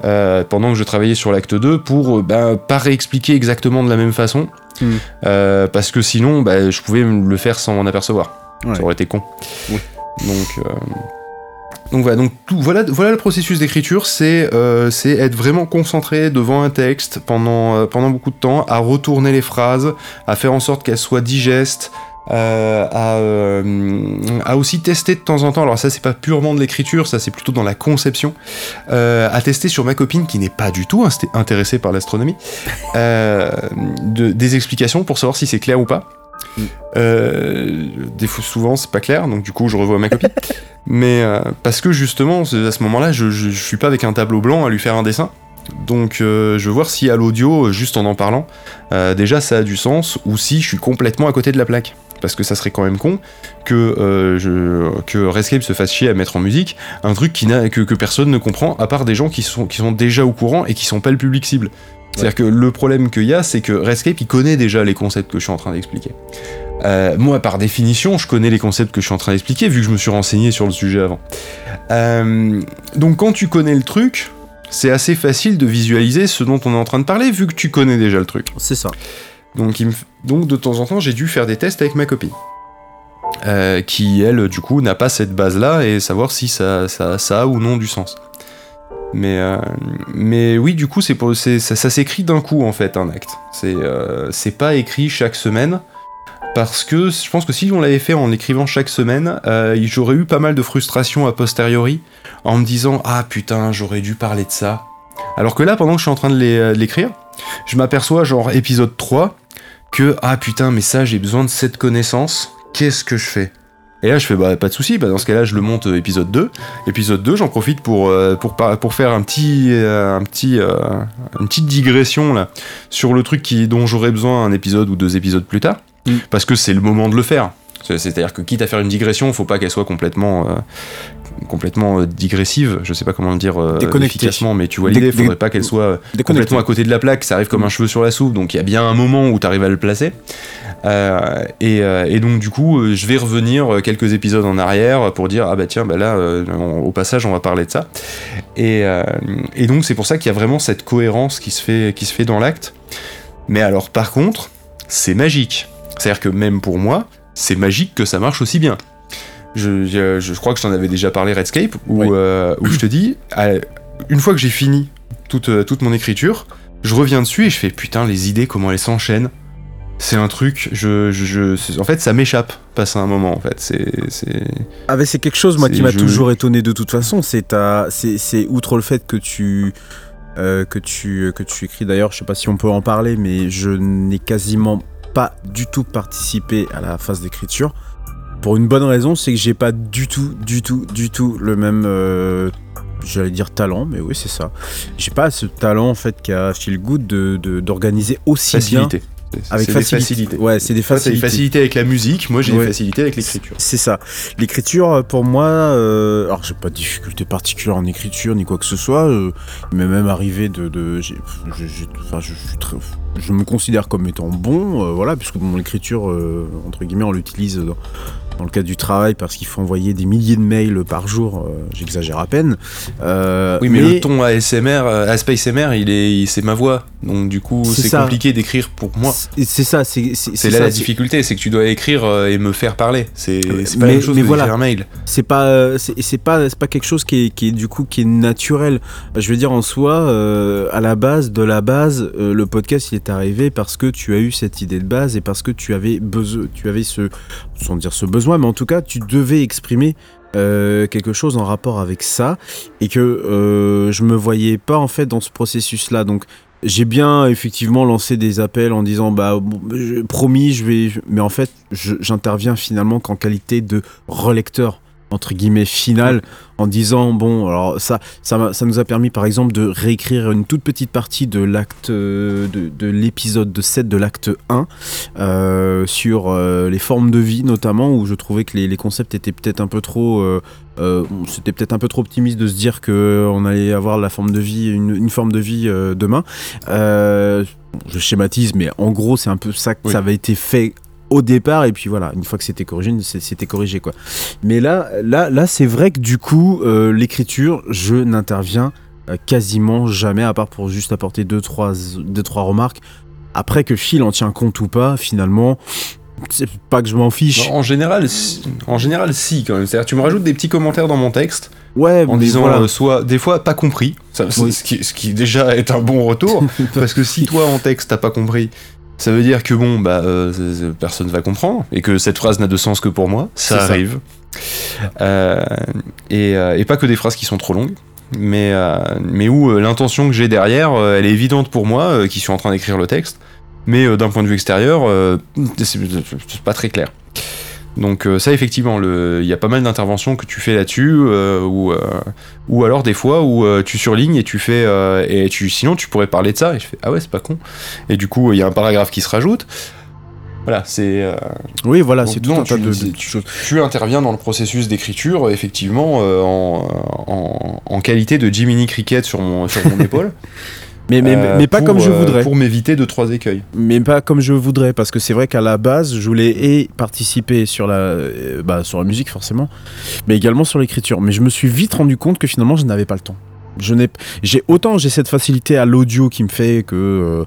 euh, pendant que je travaillais sur l'acte 2 pour bah, pas réexpliquer exactement de la même façon
Mm.
parce que sinon bah, je pouvais le faire sans m'en apercevoir.
Ouais.
Ça aurait été con.
Oui.
Donc, euh, donc voilà, donc tout, voilà, voilà le processus d'écriture, c'est euh, c'est être vraiment concentré devant un texte pendant, euh, pendant beaucoup de temps, à retourner les phrases, à faire en sorte qu'elles soient digestes, euh, à, à aussi tester de temps en temps, alors ça c'est pas purement de l'écriture, ça c'est plutôt dans la conception, à tester sur ma copine qui n'est pas du tout intéressée par l'astronomie, de- des explications pour savoir si c'est clair ou pas. Euh, des fois, souvent, c'est pas clair, donc du coup, je revois ma copie. Mais euh, parce que justement, à ce moment-là, je, je, je suis pas avec un tableau blanc à lui faire un dessin. Donc, euh, je veux voir si à l'audio, juste en en parlant, déjà ça a du sens, ou si je suis complètement à côté de la plaque. Parce que ça serait quand même con que, je, que Rescape se fasse chier à mettre en musique un truc qui que, que personne ne comprend, à part des gens qui sont, qui sont déjà au courant et qui sont pas le public cible. C'est-à-dire que le problème qu'il y a, c'est que Rescape, il connaît déjà les concepts que je suis en train d'expliquer. Euh, moi, par définition, je connais les concepts que je suis en train d'expliquer, vu que je me suis renseigné sur le sujet avant. Euh, donc quand tu connais le truc, c'est assez facile de visualiser ce dont on est en train de parler, vu que tu connais déjà le truc.
C'est ça.
Donc, il me f- donc de temps en temps, j'ai dû faire des tests avec ma copine. Euh, qui, elle, du coup, n'a pas cette base-là et savoir si ça, ça, ça a ou non du sens. Mais, euh, mais oui, du coup, c'est pour, ça, s'écrit d'un coup, en fait, un acte. C'est euh, c'est pas écrit chaque semaine. Parce que je pense que si on l'avait fait en écrivant chaque semaine, euh, j'aurais eu pas mal de frustration a posteriori en me disant Ah putain, j'aurais dû parler de ça. Alors que là, pendant que je suis en train de l'écrire, je m'aperçois, genre épisode 3, que ah putain, mais ça, j'ai besoin de cette connaissance, qu'est-ce que je fais? Et là, je fais bah pas de souci, bah, dans ce cas-là, je le monte euh, épisode 2. Épisode 2, j'en profite pour, euh, pour, faire un petit, euh, un petit, une petite digression là sur le truc qui, dont j'aurais besoin un épisode ou deux épisodes plus tard,
Mm.
parce que c'est le moment de le faire. C'est- C'est-à-dire que quitte à faire une digression, faut pas qu'elle soit complètement, complètement euh, digressive. Je sais pas comment le dire euh, efficacement, mais tu vois
Dé-
l'idée.
dé-
Faudrait pas qu'elle soit euh, complètement à côté de la plaque. Ça arrive comme un cheveu sur la soupe. Donc il y a bien un moment où tu arrives à le placer. Euh, et, et donc du coup, je vais revenir quelques épisodes en arrière pour dire ah bah tiens bah là on- au passage on va parler de ça. Et, euh, et donc c'est pour ça qu'il y a vraiment cette cohérence qui se fait qui se fait dans l'acte. Mais alors par contre, c'est magique. C'est-à-dire que même pour moi, c'est magique que ça marche aussi bien. Je, je, je crois que je t'en avais déjà parlé Redscape, où, euh, où je te dis, une fois que j'ai fini toute, euh, toute mon écriture, je reviens dessus et je fais putain les idées comment elles s'enchaînent. C'est un truc, je, je, en fait ça m'échappe, passe à un moment en fait. C'est.
Ah, mais c'est quelque chose, moi, qui m'a toujours étonné de toute façon. C'est ta- c'est c'est outre le fait que tu. euh, que tu que tu écris d'ailleurs je sais pas si on peut en parler mais je n'ai quasiment pas du tout participé à la phase d'écriture pour une bonne raison c'est que j'ai pas du tout du tout du tout le même euh, j'allais dire talent mais oui c'est ça j'ai pas ce talent en fait qu'a Phil Good de de- d'organiser aussi bien
Facilité. C'est-
avec facilité.
facilités.
ouais c'est des
Toi, t'as des
facilités
facilités avec la musique, moi j'ai
Ouais.
des facilités avec l'écriture.
C'est ça. L'écriture, euh, pour moi, euh, alors j'ai pas de difficulté particulière en écriture ni quoi que ce soit. euh, il m'est même arrivé de, de enfin, je, suis très- je me considère comme étant bon, euh, voilà, puisque mon écriture, entre guillemets, on l'utilise dans, dans le cadre du travail parce qu'il faut envoyer des milliers de mails par jour. euh, J'exagère à peine. Euh,
Oui, mais, le ton ASMR, euh, à Space MR, il est, c'est ma voix. Donc du coup,
C'est
compliqué d'écrire pour moi.
c'est ça, c'est c'est-
C'est
ça,
là la difficulté, c'est que tu dois écrire et me faire parler. C'est pas la même chose
mais
que
voilà.
un mail.
c'est pas c'est pas c'est pas quelque chose qui est, qui est du coup qui est naturel je veux dire en soi euh, à la base de la base le podcast il est arrivé parce que tu as eu cette idée de base et parce que tu avais besoin tu avais ce sans dire ce besoin mais en tout cas tu devais exprimer euh, quelque chose en rapport avec ça et que euh, je me voyais pas en fait dans ce processus là donc j'ai bien effectivement lancé des appels en disant bah promis je vais mais en fait j'interviens finalement qu'en qualité de relecteur entre guillemets final en disant bon alors ça ça, nous a permis par exemple de réécrire une toute petite partie de l'acte euh, de, de l'épisode de 7 de l'acte 1 euh, sur euh, les formes de vie notamment où je trouvais que les, les concepts étaient peut-être un peu trop euh, c'était peut-être un peu trop optimiste de se dire que on allait avoir la forme de vie une, une forme de vie demain je schématise mais en gros c'est un peu ça que
Oui.
ça avait été fait au départ et puis voilà une fois que c'était corrigé c'était corrigé quoi mais là là là c'est vrai que du coup euh, l'écriture je n'interviens euh, quasiment jamais à part pour juste apporter deux trois deux trois remarques après que Phil en tient compte ou pas finalement c'est pas que je m'en fiche
En général, si, en général, si quand même. C'est-à-dire, tu me rajoutes des petits commentaires dans mon texte
ouais
en disant
voilà.
euh, soit des fois pas compris, ça, c'est
Oui.
ce, qui, ce qui déjà est un bon retour, parce que si toi en texte t'as pas compris. Ça veut dire que bon, bah, euh, personne va comprendre et que cette phrase n'a de sens que pour moi.
Ça,
arrive. Euh, et, euh, et pas que des phrases qui sont trop longues, mais, euh, mais où l'intention que j'ai derrière, elle est évidente pour moi, qui suis en train d'écrire le texte, mais d'un point de vue extérieur, c'est pas très clair. Donc euh, ça effectivement, il y a pas mal d'interventions que tu fais là-dessus, euh, ou euh, ou alors des fois où euh, tu surlignes et tu fais et tu sinon tu pourrais parler de ça et je fais ah ouais c'est pas con et du coup il y a un paragraphe qui se rajoute. Voilà, c'est
oui voilà c'est tout
non,
un tas
tu-
de,
c'est-
de
tu-
choses
tu interviens dans le processus d'écriture, effectivement, en, en, en qualité de Jiminy Cricket sur mon, sur mon épaule.
Mais mais,
euh,
mais pas
pour,
comme je
euh,
voudrais.
Pour m'éviter de trois écueils.
mais pas comme je voudrais parce que c'est vrai qu'à la base je voulais et participer sur la euh, bah, sur la musique forcément mais également sur l'écriture. Mais je me suis vite rendu compte que finalement je n'avais pas le temps. Je n'ai j'ai autant j'ai cette facilité à l'audio qui me fait que euh,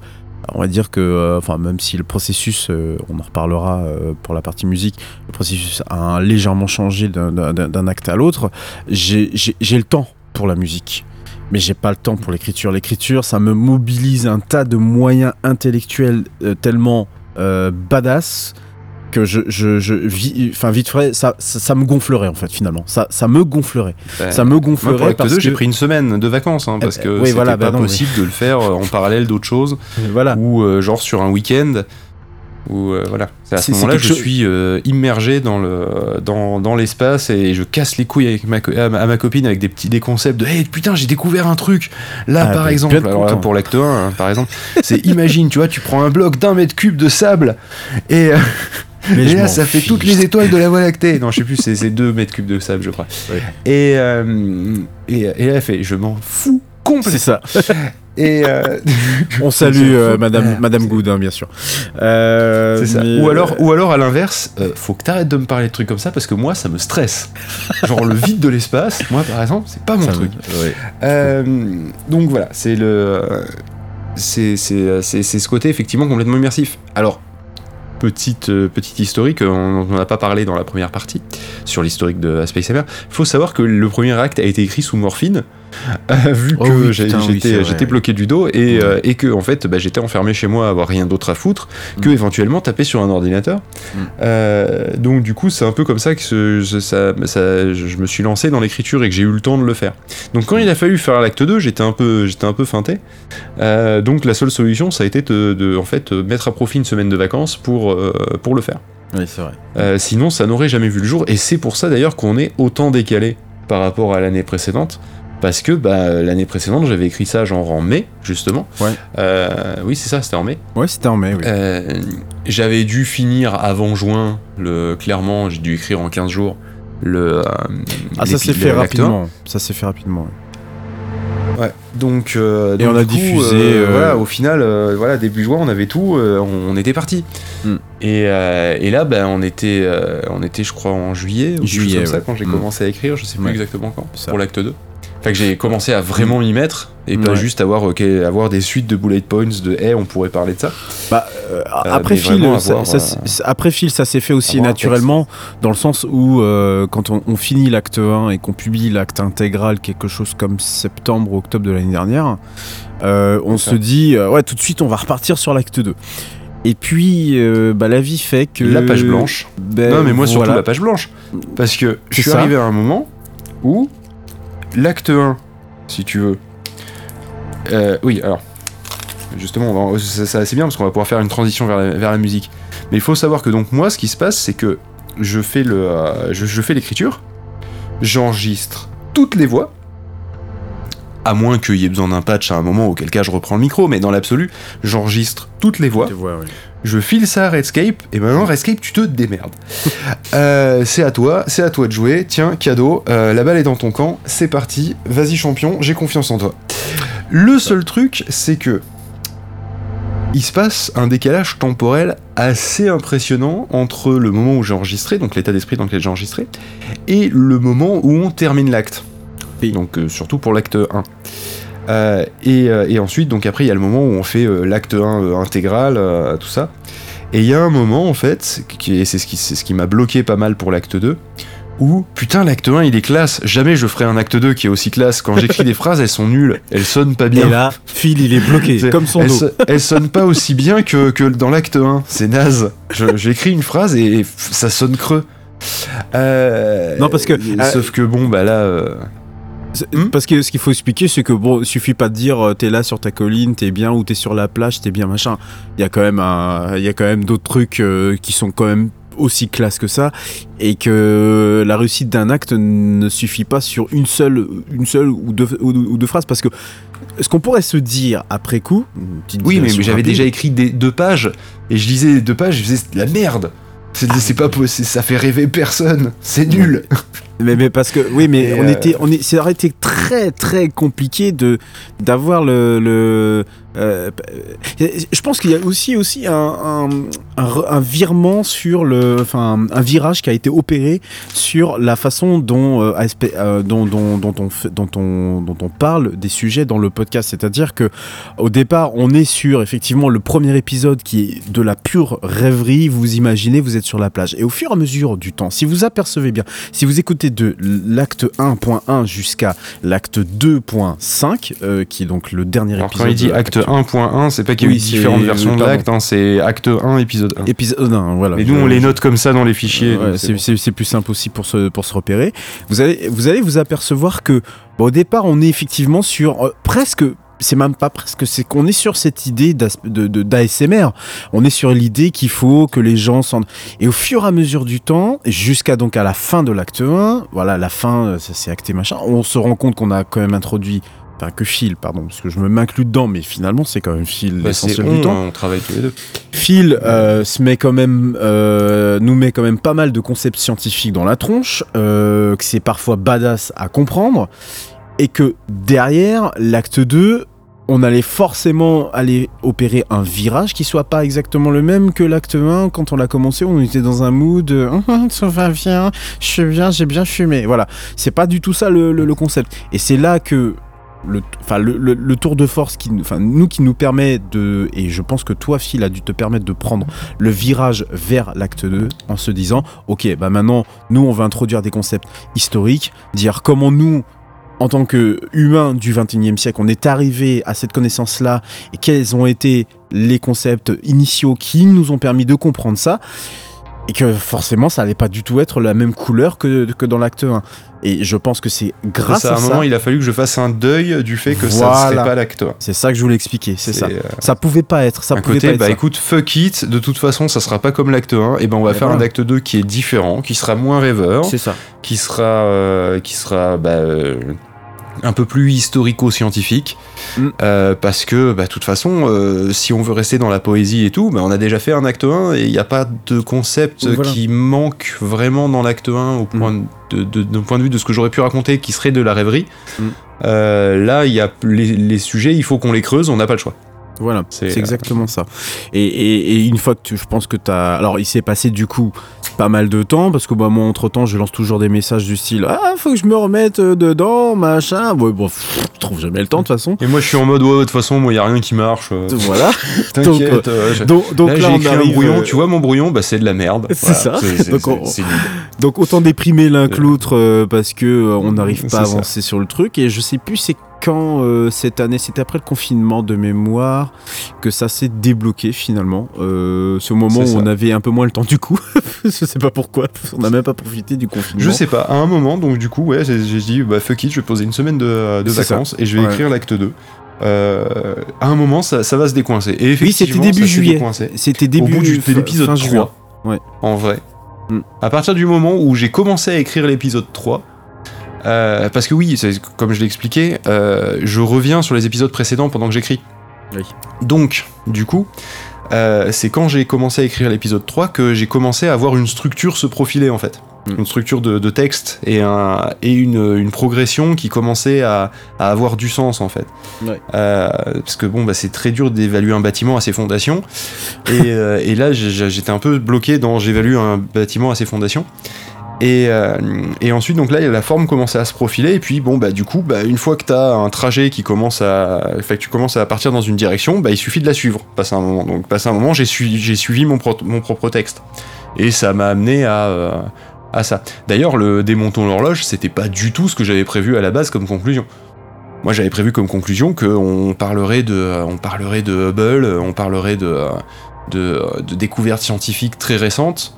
on va dire que enfin même si le processus on en reparlera pour la partie musique le processus a légèrement changé d'un- d'un d'un acte à l'autre j'ai j'ai- j'ai le temps pour la musique mais j'ai pas le temps pour l'écriture. L'écriture, ça me mobilise un tas de moyens intellectuels euh, tellement euh, badass que je, je, je vis, enfin vite fait, ça, ça, ça me gonflerait en fait finalement. Ça, ça me gonflerait. ça me
Moi,
gonflerait
pour l'acte
parce
2,
que
j'ai pris une semaine de vacances, hein, parce
Eh
que
ben, oui,
c'était
voilà,
pas
bah non,
possible de le faire euh, en parallèle d'autres choses,
voilà.
ou euh, genre sur un week-end. Euh, voilà, c'est à
C'est-
ce
c'est
moment-là je
chose-
suis euh, immergé dans le dans, dans l'espace et je casse les couilles avec ma à, ma, à ma copine avec des petits des concepts de hey putain j'ai découvert un truc. Là
Ah,
par exemple alors là, pour l'acte 1 hein, par exemple c'est imagine tu vois tu prends un bloc d'un mètre cube de sable et, euh,
Mais
et
je
là ça fait toutes les étoiles de la Voie lactée. Non je sais plus c'est c'est deux mètres cubes de sable je crois.
Ouais.
et, euh, et et là elle fait je m'en fous
C'est
complètement.
ça.
et euh,
On salue euh, Madame, Madame Good, hein, bien sûr. Euh,
C'est ça.
mais,
Ou alors, ou alors à l'inverse, faut que t'arrêtes de me parler de trucs comme ça parce que moi, ça me stresse. Genre le vide de l'espace, moi par exemple, c'est pas mon
ça
truc.
ouais.
Donc voilà, c'est le, c'est c'est c'est c'est ce côté effectivement complètement immersif. Alors petite, euh, petite historique, on n'en a pas parlé dans la première partie, sur l'historique de Space Hammer. Il faut savoir que le premier acte a été écrit sous morphine, vu
Oh
que
oui, oui,
j'étais
ouais.
bloqué du dos et,
Ouais.
euh, et que en fait bah, j'étais enfermé chez moi à avoir rien d'autre à foutre que
Mm.
éventuellement taper sur un ordinateur.
Mm.
Euh, donc du coup c'est un peu comme ça que ce- ce- ça, ça- je me suis lancé dans l'écriture et que j'ai eu le temps de le faire. Donc quand il a fallu faire l'acte 2, j'étais un peu, j'étais un peu feinté. Euh, donc la seule solution, ça a été de, de, en fait mettre à profit une semaine de vacances pour, euh, pour le faire.
Oui, c'est vrai.
Euh, sinon, ça n'aurait jamais vu le jour. Et c'est pour ça d'ailleurs qu'on est autant décalé par rapport à l'année précédente. Parce que bah, l'année précédente, j'avais écrit ça genre en mai, justement.
Ouais.
Euh, oui, c'est ça, c'était en mai.
Ouais, c'était en mai, oui.
Euh, j'avais dû finir avant juin, le, clairement, j'ai dû écrire en 15 jours. Le, euh,
ah, ça s'est fait rapidement. Ça s'est fait rapidement. ouais.
Ouais. Donc,
Et on a
coup,
diffusé,
Voilà, au final, voilà, début juin, on avait tout, on, on était parti.
Mm.
Et, et là, ben, on était, on était, je crois, en juillet, ou
Juillet,
comme ça,
ouais.
quand j'ai
Mm.
commencé à écrire. Je sais plus
Ouais.
exactement quand.
Ça.
Pour l'acte 2. Enfin, que j'ai commencé à vraiment m'y mettre et pas juste avoir, avoir des suites de bullet points de, hey, on pourrait parler de ça.
Bah, euh, après,
mais
Phil,
vraiment
ça,
avoir,
ça-
euh,
ça- après Phil, ça s'est fait aussi naturellement, dans le sens où euh, quand on, on finit l'acte 1 et qu'on publie l'acte intégral, quelque chose comme septembre ou octobre de l'année dernière, euh, on se dit, euh, ouais, tout de suite, on va repartir sur l'acte 2. Et puis, euh, bah, la vie fait que.
La page blanche.
Ben,
non, mais moi, surtout
voilà.
la page blanche. Parce que je suis
ça.
arrivé à un moment où l'acte 1, si tu veux. euh, oui, alors. Justement, ça, c'est bien parce qu'on va pouvoir faire une transition vers la, musique. Mais il faut savoir que donc moi, ce qui se passe, c'est que je fais le, euh, je, fais l'écriture, j'enregistre toutes les voix, à moins qu'il y ait besoin d'un patch à un moment, auquel cas je reprends le micro, mais dans l'absolu, j'enregistre toutes les voix,
Tu vois, ouais.
Je file ça à Redscape, et maintenant Redscape, tu te démerdes. Euh, c'est à toi, c'est à toi de jouer, tiens, cadeau, euh, la balle est dans ton camp, c'est parti, vas-y champion, j'ai confiance en toi. Le seul truc, c'est que il se passe un décalage temporel assez impressionnant entre le moment où j'ai enregistré, donc l'état d'esprit dans lequel j'ai enregistré, et le moment où on termine l'acte.
Oui.
Donc euh, surtout pour l'acte 1. Euh, et, euh, et ensuite, donc après, il y a le moment où on fait euh, l'acte 1 euh, intégral, tout ça. Et il y a un moment, en fait, qui, et c'est ce qui, c'est ce qui m'a bloqué pas mal pour l'acte 2, où, putain, l'acte 1, il est classe. Jamais je ferai un acte 2 qui est aussi classe. Quand j'écris des phrases, elles sont nulles. Elles sonnent pas bien.
Et là, Phil, il est bloqué,
C'est-
comme son
elles,
dos.
so- elles sonnent pas aussi bien que, que dans l'acte 1. C'est naze. J'écris une phrase et ça sonne creux.
Non, parce que,
Sauf que bon, bah là. Hmm
Parce que ce qu'il faut expliquer, c'est que bon, il suffit pas de dire euh, t'es là sur ta colline, t'es bien, ou t'es sur la plage, t'es bien, machin. Il y a quand même un, il y a quand même d'autres trucs euh, qui sont quand même aussi classe que ça, et que la réussite d'un acte ne suffit pas sur une seule, une seule ou deux, ou, ou deux phrases, parce que ce qu'on pourrait se dire après coup,
Oui, mais, j'avais déjà écrit des, deux pages et je lisais les deux pages, je faisais la merde. C'est
Ah,
pas possible, ça fait rêver personne. C'est nul.
Mais, mais parce que oui, mais
Et,
on
euh,
était, on est, ça aurait été très très compliqué de d'avoir le, le euh, euh, je pense qu'il y a aussi aussi un, un, un re- un virement sur le, enfin un virage qui a été opéré sur la façon dont euh, euh, dont, dont, dont on fait- dont on dont on parle des sujets dans le podcast. C'est-à-dire que au départ, on est sur effectivement le premier épisode qui est de la pure rêverie. Vous imaginez, vous êtes sur la plage et au fur et à mesure du temps, si vous apercevez bien si vous écoutez de l'acte 1.1 jusqu'à l'acte 2.5, euh, qui est donc le dernier
Alors
épisode.
quand il dit acte 1.1, c'est pas qu'il y a eu différentes versions de l'acte, hein, c'est acte 1, épisode 1.
Épisode, non, voilà.
Mais nous, on les note comme ça dans les fichiers.
Ouais,
c'est bon.
plus simple aussi pour se, pour se repérer. Vous allez, vous allez vous apercevoir que au départ, on est effectivement sur euh, presque. C'est même pas presque, c'est qu'on est sur cette idée d'ASMR. On est sur l'idée qu'il faut que les gens s'en. Et au fur et à mesure du temps, jusqu'à donc à la fin de l'acte 1, voilà, la fin, euh, ça c'est acté machin, on se rend compte qu'on a quand même introduit. Enfin, que Phil, pardon, parce que je me m'inclus dedans, mais finalement, c'est quand même Phil
Bah, c'est
l'essentiel
on,
du temps.
hein, on travaille tous les deux.
Phil euh, se met quand même, euh, nous met quand même pas mal de concepts scientifiques dans la tronche, euh, que c'est parfois badass à comprendre, et que derrière l'acte 2, on allait forcément aller opérer un virage qui soit pas exactement le même que l'acte 1. Quand on l'a commencé, on était dans un mood euh, Hum, ça va bien, je suis bien, j'ai bien fumé. Voilà, c'est pas du tout ça le, concept. Et c'est là que le, le, tour de force qui, nous qui nous permet de, et je pense que toi, Phil, a dû te permettre de prendre le virage vers l'acte 2 en se disant, ok, bah maintenant, nous, on va introduire des concepts historiques, dire comment nous, en tant que humains du 21e siècle, on est arrivé à cette connaissance-là et quels ont été les concepts initiaux qui nous ont permis de comprendre ça. Et que forcément, ça allait pas du tout être la même couleur que, que dans l'acte 1. Et je pense que c'est grâce
à
à,
un
ça.
moment, il a fallu que je fasse un deuil du fait que ça ne serait pas l'acte 1.
C'est ça que je voulais expliquer, c'est ça.
euh,
Ça pouvait pas être, ça
un
pouvait
côté,
pas être
bah
ça.
écoute, fuck it, de toute façon, ça sera pas comme l'acte 1, et ben on va
Et
faire
voilà.
un acte 2 qui est différent, qui sera moins rêveur,
C'est ça.
qui sera, euh, qui sera bah, euh, un peu plus historico-scientifique,
Mm.
euh, parce que, bah, de toute façon, euh, si on veut rester dans la poésie et tout, bah, on a déjà fait un acte 1 et il n'y a pas de concept
Voilà.
qui manque vraiment dans l'acte 1 au point de, de- d'un point de vue de ce que j'aurais pu raconter qui serait de la rêverie.
Mm.
Euh, là, il y a les, les sujets, il faut qu'on les creuse, on n'a pas le choix.
Voilà,
C'est, euh,
exactement ça. Et, et- et une fois que tu, je pense que tu as. Alors, il s'est passé du coup pas mal de temps, parce que bah, moi, entre temps, je lance toujours des messages du style Ah, faut que je me remette euh, dedans, machin. Ouais, bon, pff, je trouve jamais le temps de toute façon.
Et moi, je suis en mode, ouais, de toute façon, moi, il n'y a rien qui marche. euh,
Voilà.
T'inquiète. euh,
Donc, donc
là,
là,
j'ai écrit un brouillon. Tu vois, mon brouillon, bah, c'est de la merde.
C'est ça. Donc, on- autant déprimer l'un que l'autre parce que on n'arrive pas à
ça.
avancer sur le truc et je sais plus c'est quand euh, cette année, c'était après le confinement de mémoire que ça s'est débloqué finalement. Euh, ce moment où on avait un peu moins le temps du coup. je sais pas pourquoi, on n'a même pas profité du confinement.
Je sais pas, à un moment, donc du coup, ouais, j'ai dit, bah fuck it, je vais poser une semaine de, de
C'est ça.
vacances et je vais
Ouais.
écrire l'acte 2. Euh, à un moment, ça, ça va se décoincer. Et
Oui, c'était
effectivement,
début juillet. C'était
Au
début
bout du- de l'épisode
fin
3,
juin. Ouais.
en vrai.
Mm.
À partir du moment où j'ai commencé à écrire l'épisode 3, euh, parce que oui, comme je l'ai expliqué, euh, je reviens sur les épisodes précédents pendant que j'écris.
Oui.
Donc, du coup, euh, c'est quand j'ai commencé à écrire l'épisode 3 que j'ai commencé à voir une structure se profiler en fait.
Mm.
Une structure de, de texte et, un, et une, une progression qui commençait à, à avoir du sens en fait.
Ouais.
Euh, parce que bon, bah, c'est très dur d'évaluer un bâtiment à ses fondations. Et, euh, et là, j'étais un peu bloqué dans j'évalue un bâtiment à ses fondations. Et, euh, et ensuite, donc là, la forme commençait à se profiler. Et puis, bon, bah, du coup, bah, une fois que tu as un trajet qui commence à. Tu commences à partir dans une direction, bah, il suffit de la suivre. Passer un moment. Donc, passer un moment, j'ai suivi, mon, pro- mon propre texte. Et ça m'a amené à. euh, ça. D'ailleurs, le démontons l'horloge, c'était pas du tout ce que j'avais prévu à la base comme conclusion. Moi, j'avais prévu comme conclusion qu'on parlerait de, on parlerait de Hubble, on parlerait de découvertes scientifiques très récentes.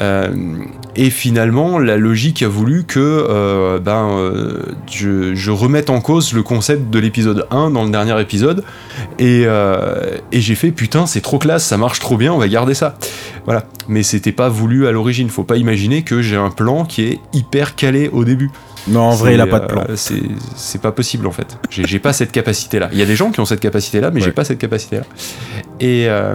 Euh, et finalement, la logique a voulu que euh, ben, euh, je, remette en cause le concept de l'épisode 1 dans le dernier épisode. Et, et j'ai fait putain, c'est trop classe, ça marche trop bien, on va garder ça. Voilà. Mais c'était pas voulu à l'origine. Faut pas imaginer que j'ai un plan qui est hyper calé au début.
Non, en vrai, il a pas de plan.
euh, c'est pas possible en fait. J'ai pas cette capacité-là. Il y a des gens qui ont cette capacité-là, mais j'ai pas cette capacité-là. Et, euh,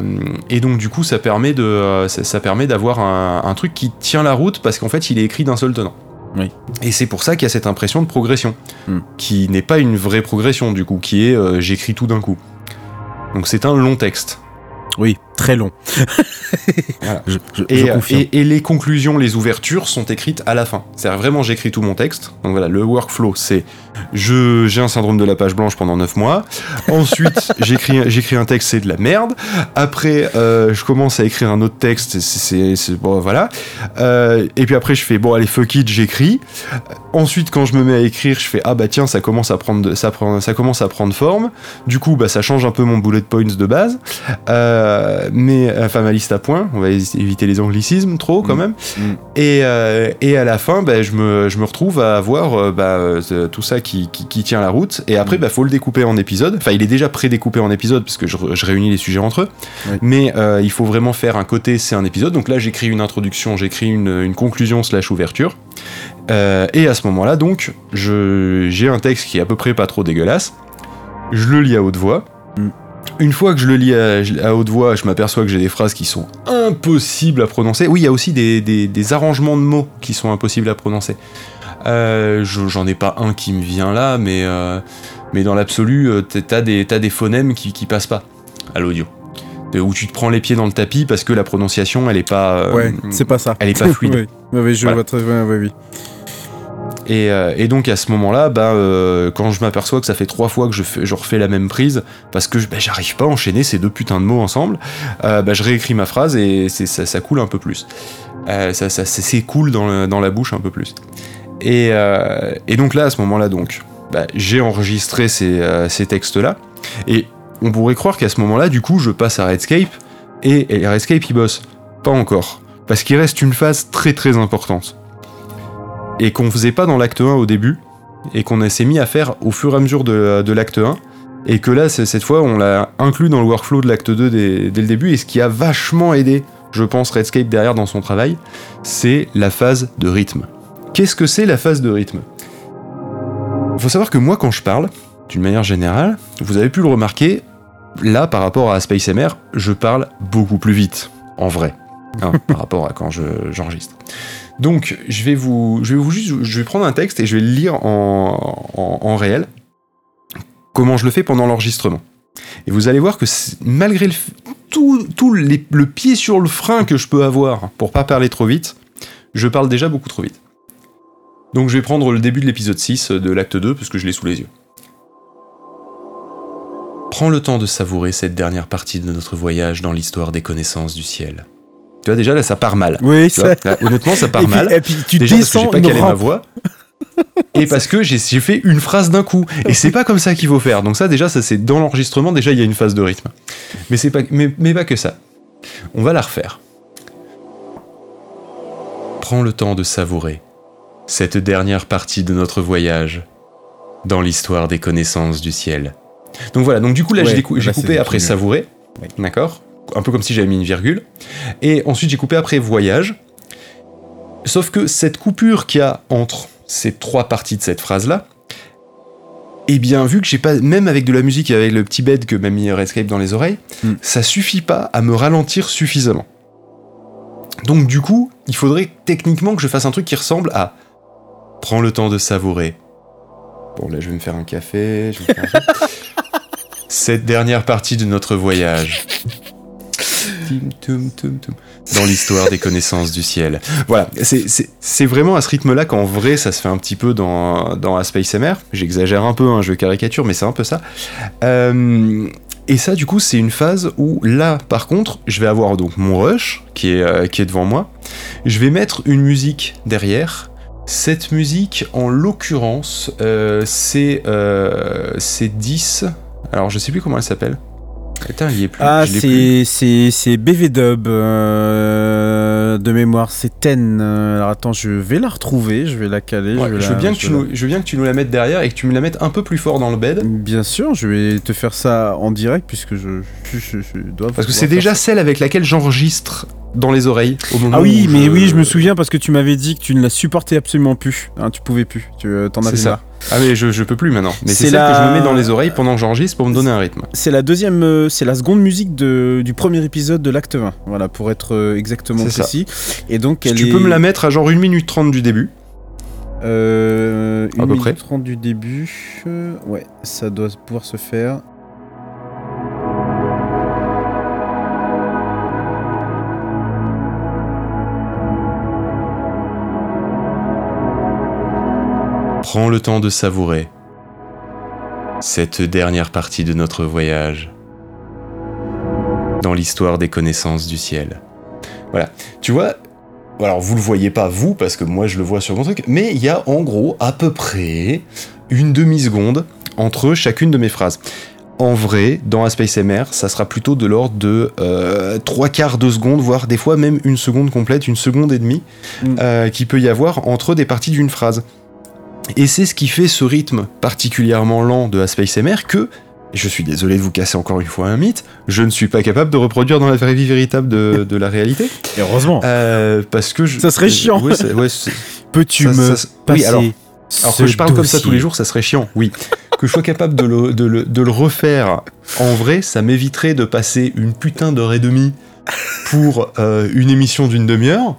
et donc du coup, ça permet de, euh, ça, ça permet d'avoir un, un truc qui tient la route parce qu'en fait, il est écrit d'un seul tenant.
Oui.
Et c'est pour ça qu'il y a cette impression de progression,
Hmm.
qui n'est pas une vraie progression du coup, qui est euh, j'écris tout d'un coup. Donc c'est un long texte.
Oui, très long.
Voilà.
Je, je-
Et,
je confirme.
et- et les conclusions, les ouvertures sont écrites à la fin. C'est-à-dire vraiment j'écris tout mon texte. Donc voilà, le workflow, c'est je j'ai un syndrome de la page blanche pendant 9 mois. Ensuite, j'écris j'écris un texte, c'est de la merde. Après, euh, je commence à écrire un autre texte, c'est- bon voilà. Euh, et puis après, je fais bon allez fuck it, j'écris. Ensuite, quand je me mets à écrire, je fais ah bah tiens, ça commence à prendre ça prend ça commence à prendre forme. Du coup, bah ça change un peu mon bullet points de base. Euh, mais enfin ma liste à points, on va éviter les anglicismes trop quand
Mm.
même.
Mm.
Et, euh, et à la fin, bah, je, me, je me retrouve à avoir euh, bah, euh, tout ça qui, qui, qui tient la route. Et après,
Mm.
bah faut le découper en épisodes. Enfin, il est déjà pré-découpé en épisodes parce que je, je réunis les sujets entre eux.
Oui.
Mais euh, il faut vraiment faire un côté, c'est un épisode. Donc là, j'écris une introduction, j'écris une, une conclusion slash ouverture. Euh, et à ce moment-là, donc, j'ai un texte qui est à peu près pas trop dégueulasse. Je le lis à haute voix. Une fois que je le lis à, à haute voix, je m'aperçois que j'ai des phrases qui sont impossibles à prononcer. Oui, il y a aussi des, des- des arrangements de mots qui sont impossibles à prononcer. Euh, je- J'en ai pas un qui me vient là, mais, euh, mais dans l'absolu, euh, t'as- des, des phonèmes qui, qui passent pas à l'audio. Où tu te prends les pieds dans le tapis parce que la prononciation, elle est pas. euh,
Ouais, c'est pas ça.
elle est pas fluide.
oui, oui, oui, je
Voilà.
vois très bien, oui, oui.
Et, euh, et donc à ce moment-là, bah, quand je m'aperçois que ça fait trois fois que je, fais, je refais la même prise, parce que bah, j'arrive pas à enchaîner ces deux putains de mots ensemble, euh, bah, je réécris ma phrase et ça, coule un peu plus. Euh, ça, cool dans, la bouche un peu plus. Et, donc là, à ce moment-là, donc, j'ai enregistré ces, ces textes-là, et on pourrait croire qu'à ce moment-là, du coup, je passe à Redscape, et, et Redscape, il bosse. Pas encore. Parce qu'il reste une phase très très importante. Et qu'on faisait pas dans l'acte 1 au début, et qu'on s'est mis à faire au fur et à mesure de, de l'acte 1, et que là, cette fois, on l'a inclus dans le workflow de l'acte 2 dès, dès le début, et ce qui a vachement aidé, je pense, Redscape derrière dans son travail, c'est la phase de rythme. Qu'est-ce que c'est la phase de rythme? Il faut savoir que moi, quand je parle, d'une manière générale, vous avez pu le remarquer, là, par rapport à Space MR, je parle beaucoup plus vite, en vrai, hein, par rapport à quand je- j'enregistre. Donc, je vais vous, je vais vous juste, je vais prendre un texte et je vais le lire en, réel, comment je le fais pendant l'enregistrement. Et vous allez voir que malgré tout, le pied sur le frein que je peux avoir pour pas parler trop vite, je parle déjà beaucoup trop vite. Donc je vais prendre le début de l'épisode 6 de l'acte 2 parce que je l'ai sous les yeux. Prends le temps de savourer cette dernière partie de notre voyage dans l'histoire des connaissances du ciel. Tu vois déjà là ça part mal.
Oui,
Tu vois, là, honnêtement ça part
et, puis,
mal.
et puis tu
Déjà parce que
descends
j'ai pas calé ma
rampe.
voix. Et parce que j'ai fait une phrase d'un coup. Et c'est pas comme ça qu'il faut faire. Donc ça déjà, ça c'est dans l'enregistrement, déjà il y a une phase de rythme. Mais c'est pas, mais, mais pas que ça. On va la refaire. Prends le temps de savourer cette dernière partie de notre voyage dans l'histoire des connaissances du ciel. Donc voilà, donc du coup là
Ouais,
j'ai coupé après savourer,
Oui.
d'accord? Un peu comme si j'avais mis une virgule. Et ensuite j'ai coupé après voyage. Sauf que cette coupure qu'il y a entre ces trois parties de cette phrase-là, eh bien, vu que j'ai pas, même avec de la musique et avec le petit bed que m'a mis Redscape dans les oreilles,
Mm.
ça suffit pas à me ralentir suffisamment. Donc, du coup, il faudrait techniquement que je fasse un truc qui ressemble à Prends le temps de savourer. Bon, là, je vais me faire un café. je vais me faire un- Cette dernière partie de notre voyage. Dans l'histoire des connaissances du ciel. Voilà, c'est- vraiment à ce rythme-là qu'en vrai ça se fait un petit peu dans, dans Space MR. J'exagère un peu, hein, je caricature, mais c'est un peu ça. Euh, et ça, du coup, c'est une phase où là, par contre, je vais avoir donc mon rush qui est, euh, qui est devant moi. Je vais mettre une musique derrière. Cette musique, en l'occurrence, euh, c'est euh, c'est 10. Alors, je sais plus comment elle s'appelle. Putain, il y est plus.
Ah,
je
c'est c'est c'est BV Dub euh, de mémoire, c'est Ten. euh, Alors attends, je vais la retrouver, je vais la caler.
Ouais,
vais
je,
la-
veux bien que tu
vais la-
nous, je veux bien que tu nous la mettes derrière et que tu me la mettes un peu plus fort dans le bed.
Bien sûr, je vais te faire ça en direct puisque je, je, je- je dois.
Parce que c'est déjà
ça.
celle avec laquelle j'enregistre dans les oreilles au moment
Ah oui,
où
mais oui, je me souviens parce que tu m'avais dit que tu ne la supportais absolument plus. Hein, tu pouvais plus. Tu euh, t'en
C'est
avais
ça. Ah mais je, je peux plus maintenant. Mais c'est celle que je
la-
me mets dans les oreilles pendant que j'enregistre pour me donner un rythme.
C'est la deuxième, euh, c'est la seconde musique de, du premier épisode de l'acte 20. Voilà, pour être euh, exactement
C'est ça.
précis. Et donc, elle
tu
est,
peux me la mettre à genre 1 minute 30 du début.
Euh,
À
une
peu
minute
près.
30 du début. euh, ouais, ça doit pouvoir se faire.
Prends le temps de savourer cette dernière partie de notre voyage dans l'histoire des connaissances du ciel. Voilà. Tu vois, alors vous le voyez pas vous parce que moi je le vois sur mon truc, mais il y a en gros à peu près une demi-seconde entre chacune de mes phrases. En vrai, dans A Space MR, ça sera plutôt de l'ordre de euh, trois quarts de seconde, voire des fois même une seconde complète, une seconde et demie,
Mm.
euh, qui peut y avoir entre des parties d'une phrase. Et c'est ce qui fait ce rythme particulièrement lent de Space MR que, et je suis désolé de vous casser encore une fois un mythe, je ne suis pas capable de reproduire dans la vraie vie véritable de, de la réalité.
Et heureusement.
Euh, parce que je,
Ça serait chiant.
ouais, ouais,
Peux-tu me
ça-
passer
oui, alors, que je parle comme ça tous les jours, ça serait chiant, oui. que je sois capable de le, de le- de le refaire en vrai, ça m'éviterait de passer une putain d'heure et demie pour euh, une émission d'une demi-heure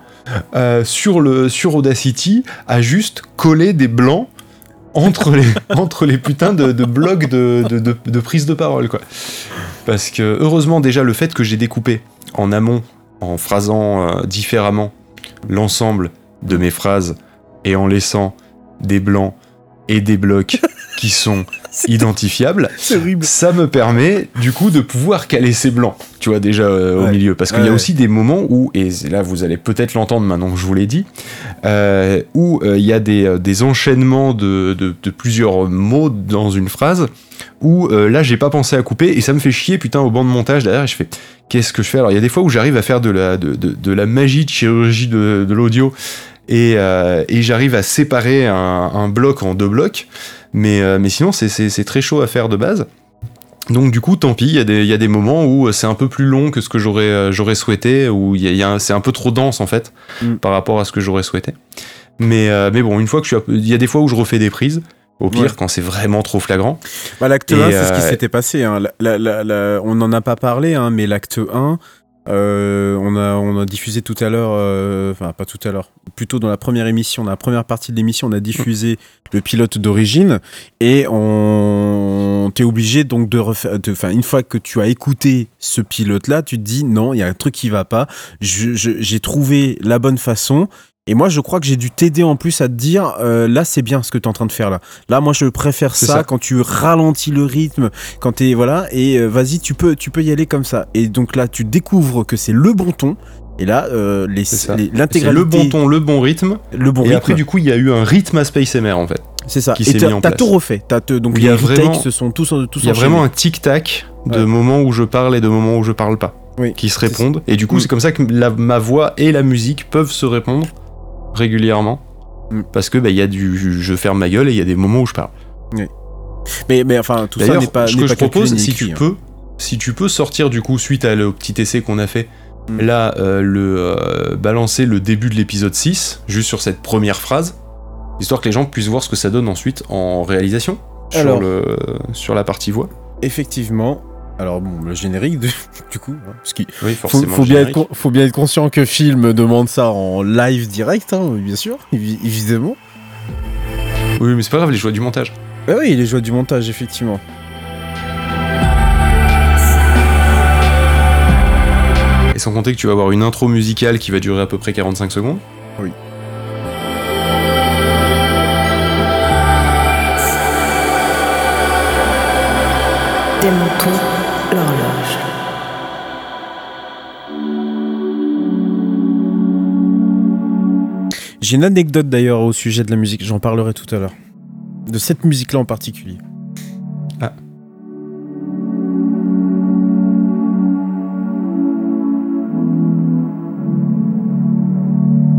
euh, sur, le, sur Audacity à juste coller des blancs entre les, entre les putains de, blocs de, de, de, de prise de parole, quoi. Parce que, heureusement, déjà, le fait que j'ai découpé en amont, en phrasant euh, différemment l'ensemble de mes phrases et en laissant des blancs et des blocs qui sont
horrible.
ça me permet du coup de pouvoir caler ces blancs, tu vois déjà euh, au milieu, parce qu'il
Ouais,
y a
ouais.
aussi des moments où, et là vous allez peut-être l'entendre maintenant que je vous l'ai dit, euh, où euh, il y a des, des enchaînements de, de- de plusieurs mots dans une phrase, où là j'ai pas pensé à couper et ça me fait chier putain au banc de montage derrière et je fais qu'est-ce que je fais? Alors il y a des fois où j'arrive à faire de la, de, de- de la magie de chirurgie de, de l'audio et, euh, et j'arrive à séparer un, un bloc en deux blocs mais, euh, mais sinon c'est- très chaud à faire de base donc du coup, tant pis, il y, a des- il y a des moments où c'est un peu plus long que ce que j'aurais euh, souhaité, où y a- y a c'est un peu trop dense en fait
Mm.
par rapport à ce que j'aurais souhaité. Mais, euh, mais bon, une fois que je suis... Il y a des fois où je refais des prises, au pire
Ouais.
quand c'est vraiment trop flagrant.
Bah, l'acte
Et,
1, c'est ce qui s'était passé. hein. La- la- la- la- on n'en a pas parlé, hein, mais l'acte 1, euh, on, a, on a diffusé tout à l'heure, euh, enfin pas tout à l'heure, plutôt dans la première émission, dans la première partie de l'émission, on a diffusé le pilote d'origine et on t'es obligé donc de refaire, enfin une fois que tu as écouté ce pilote-là, tu te dis non, il y a un truc qui va pas. J'ai trouvé la bonne façon. Et moi, je crois que j'ai dû t'aider en plus à te dire, euh, là, c'est bien ce que tu es en train de faire là. Là, moi, je préfère ça,
ça.
quand tu ralentis le rythme, quand t'es voilà, et euh, vas-y, tu peux, tu peux y aller comme ça. Et donc là, tu découvres que c'est le bon ton. Et là, euh, l'intégralité,
le bon ton, le bon rythme.
le bon
et
rythme,
après, du coup, il y a eu un rythme à Space MR en fait.
c'est ça.
qui
Et
s'est
t'as tout refait. T'as te- donc
Il y
les
a vraiment-
se sont tous, tous
Il y a vraiment un tic-tac de
Ouais.
moments où je parle et de moments où je parle pas.
Oui.
Qui se répondent. Et du coup, c'est comme ça que la- ma voix et la musique peuvent se répondre régulièrement.
Mm.
Parce que bah, il y a du, je ferme ma gueule et il y a des moments où je parle.
Mais, mais enfin, tout ça n'est pas.
ce que
pas
je propose, si tu
hein.
peux, si tu peux sortir du coup suite à le petit essai qu'on a fait,
Mm.
là, euh, le euh, balancer le début de l'épisode 6, juste sur cette première phrase, histoire que les gens puissent voir ce que ça donne ensuite en réalisation sur, le, sur la partie voix.
Effectivement. Alors bon, le générique du coup, hein, parce qu'il
Oui,
faut, faut bien être, faut bien être conscient que film demande ça en live direct, hein, bien sûr, évi- évidemment.
Oui, mais c'est pas grave, les choix du montage.
Bah oui, les joies du montage, effectivement.
Et sans compter que tu vas avoir une intro musicale qui va durer à peu près 45 secondes.
Oui. J'ai une anecdote d'ailleurs au sujet de la musique, j'en parlerai tout à l'heure. De cette musique-là en particulier.
Ah.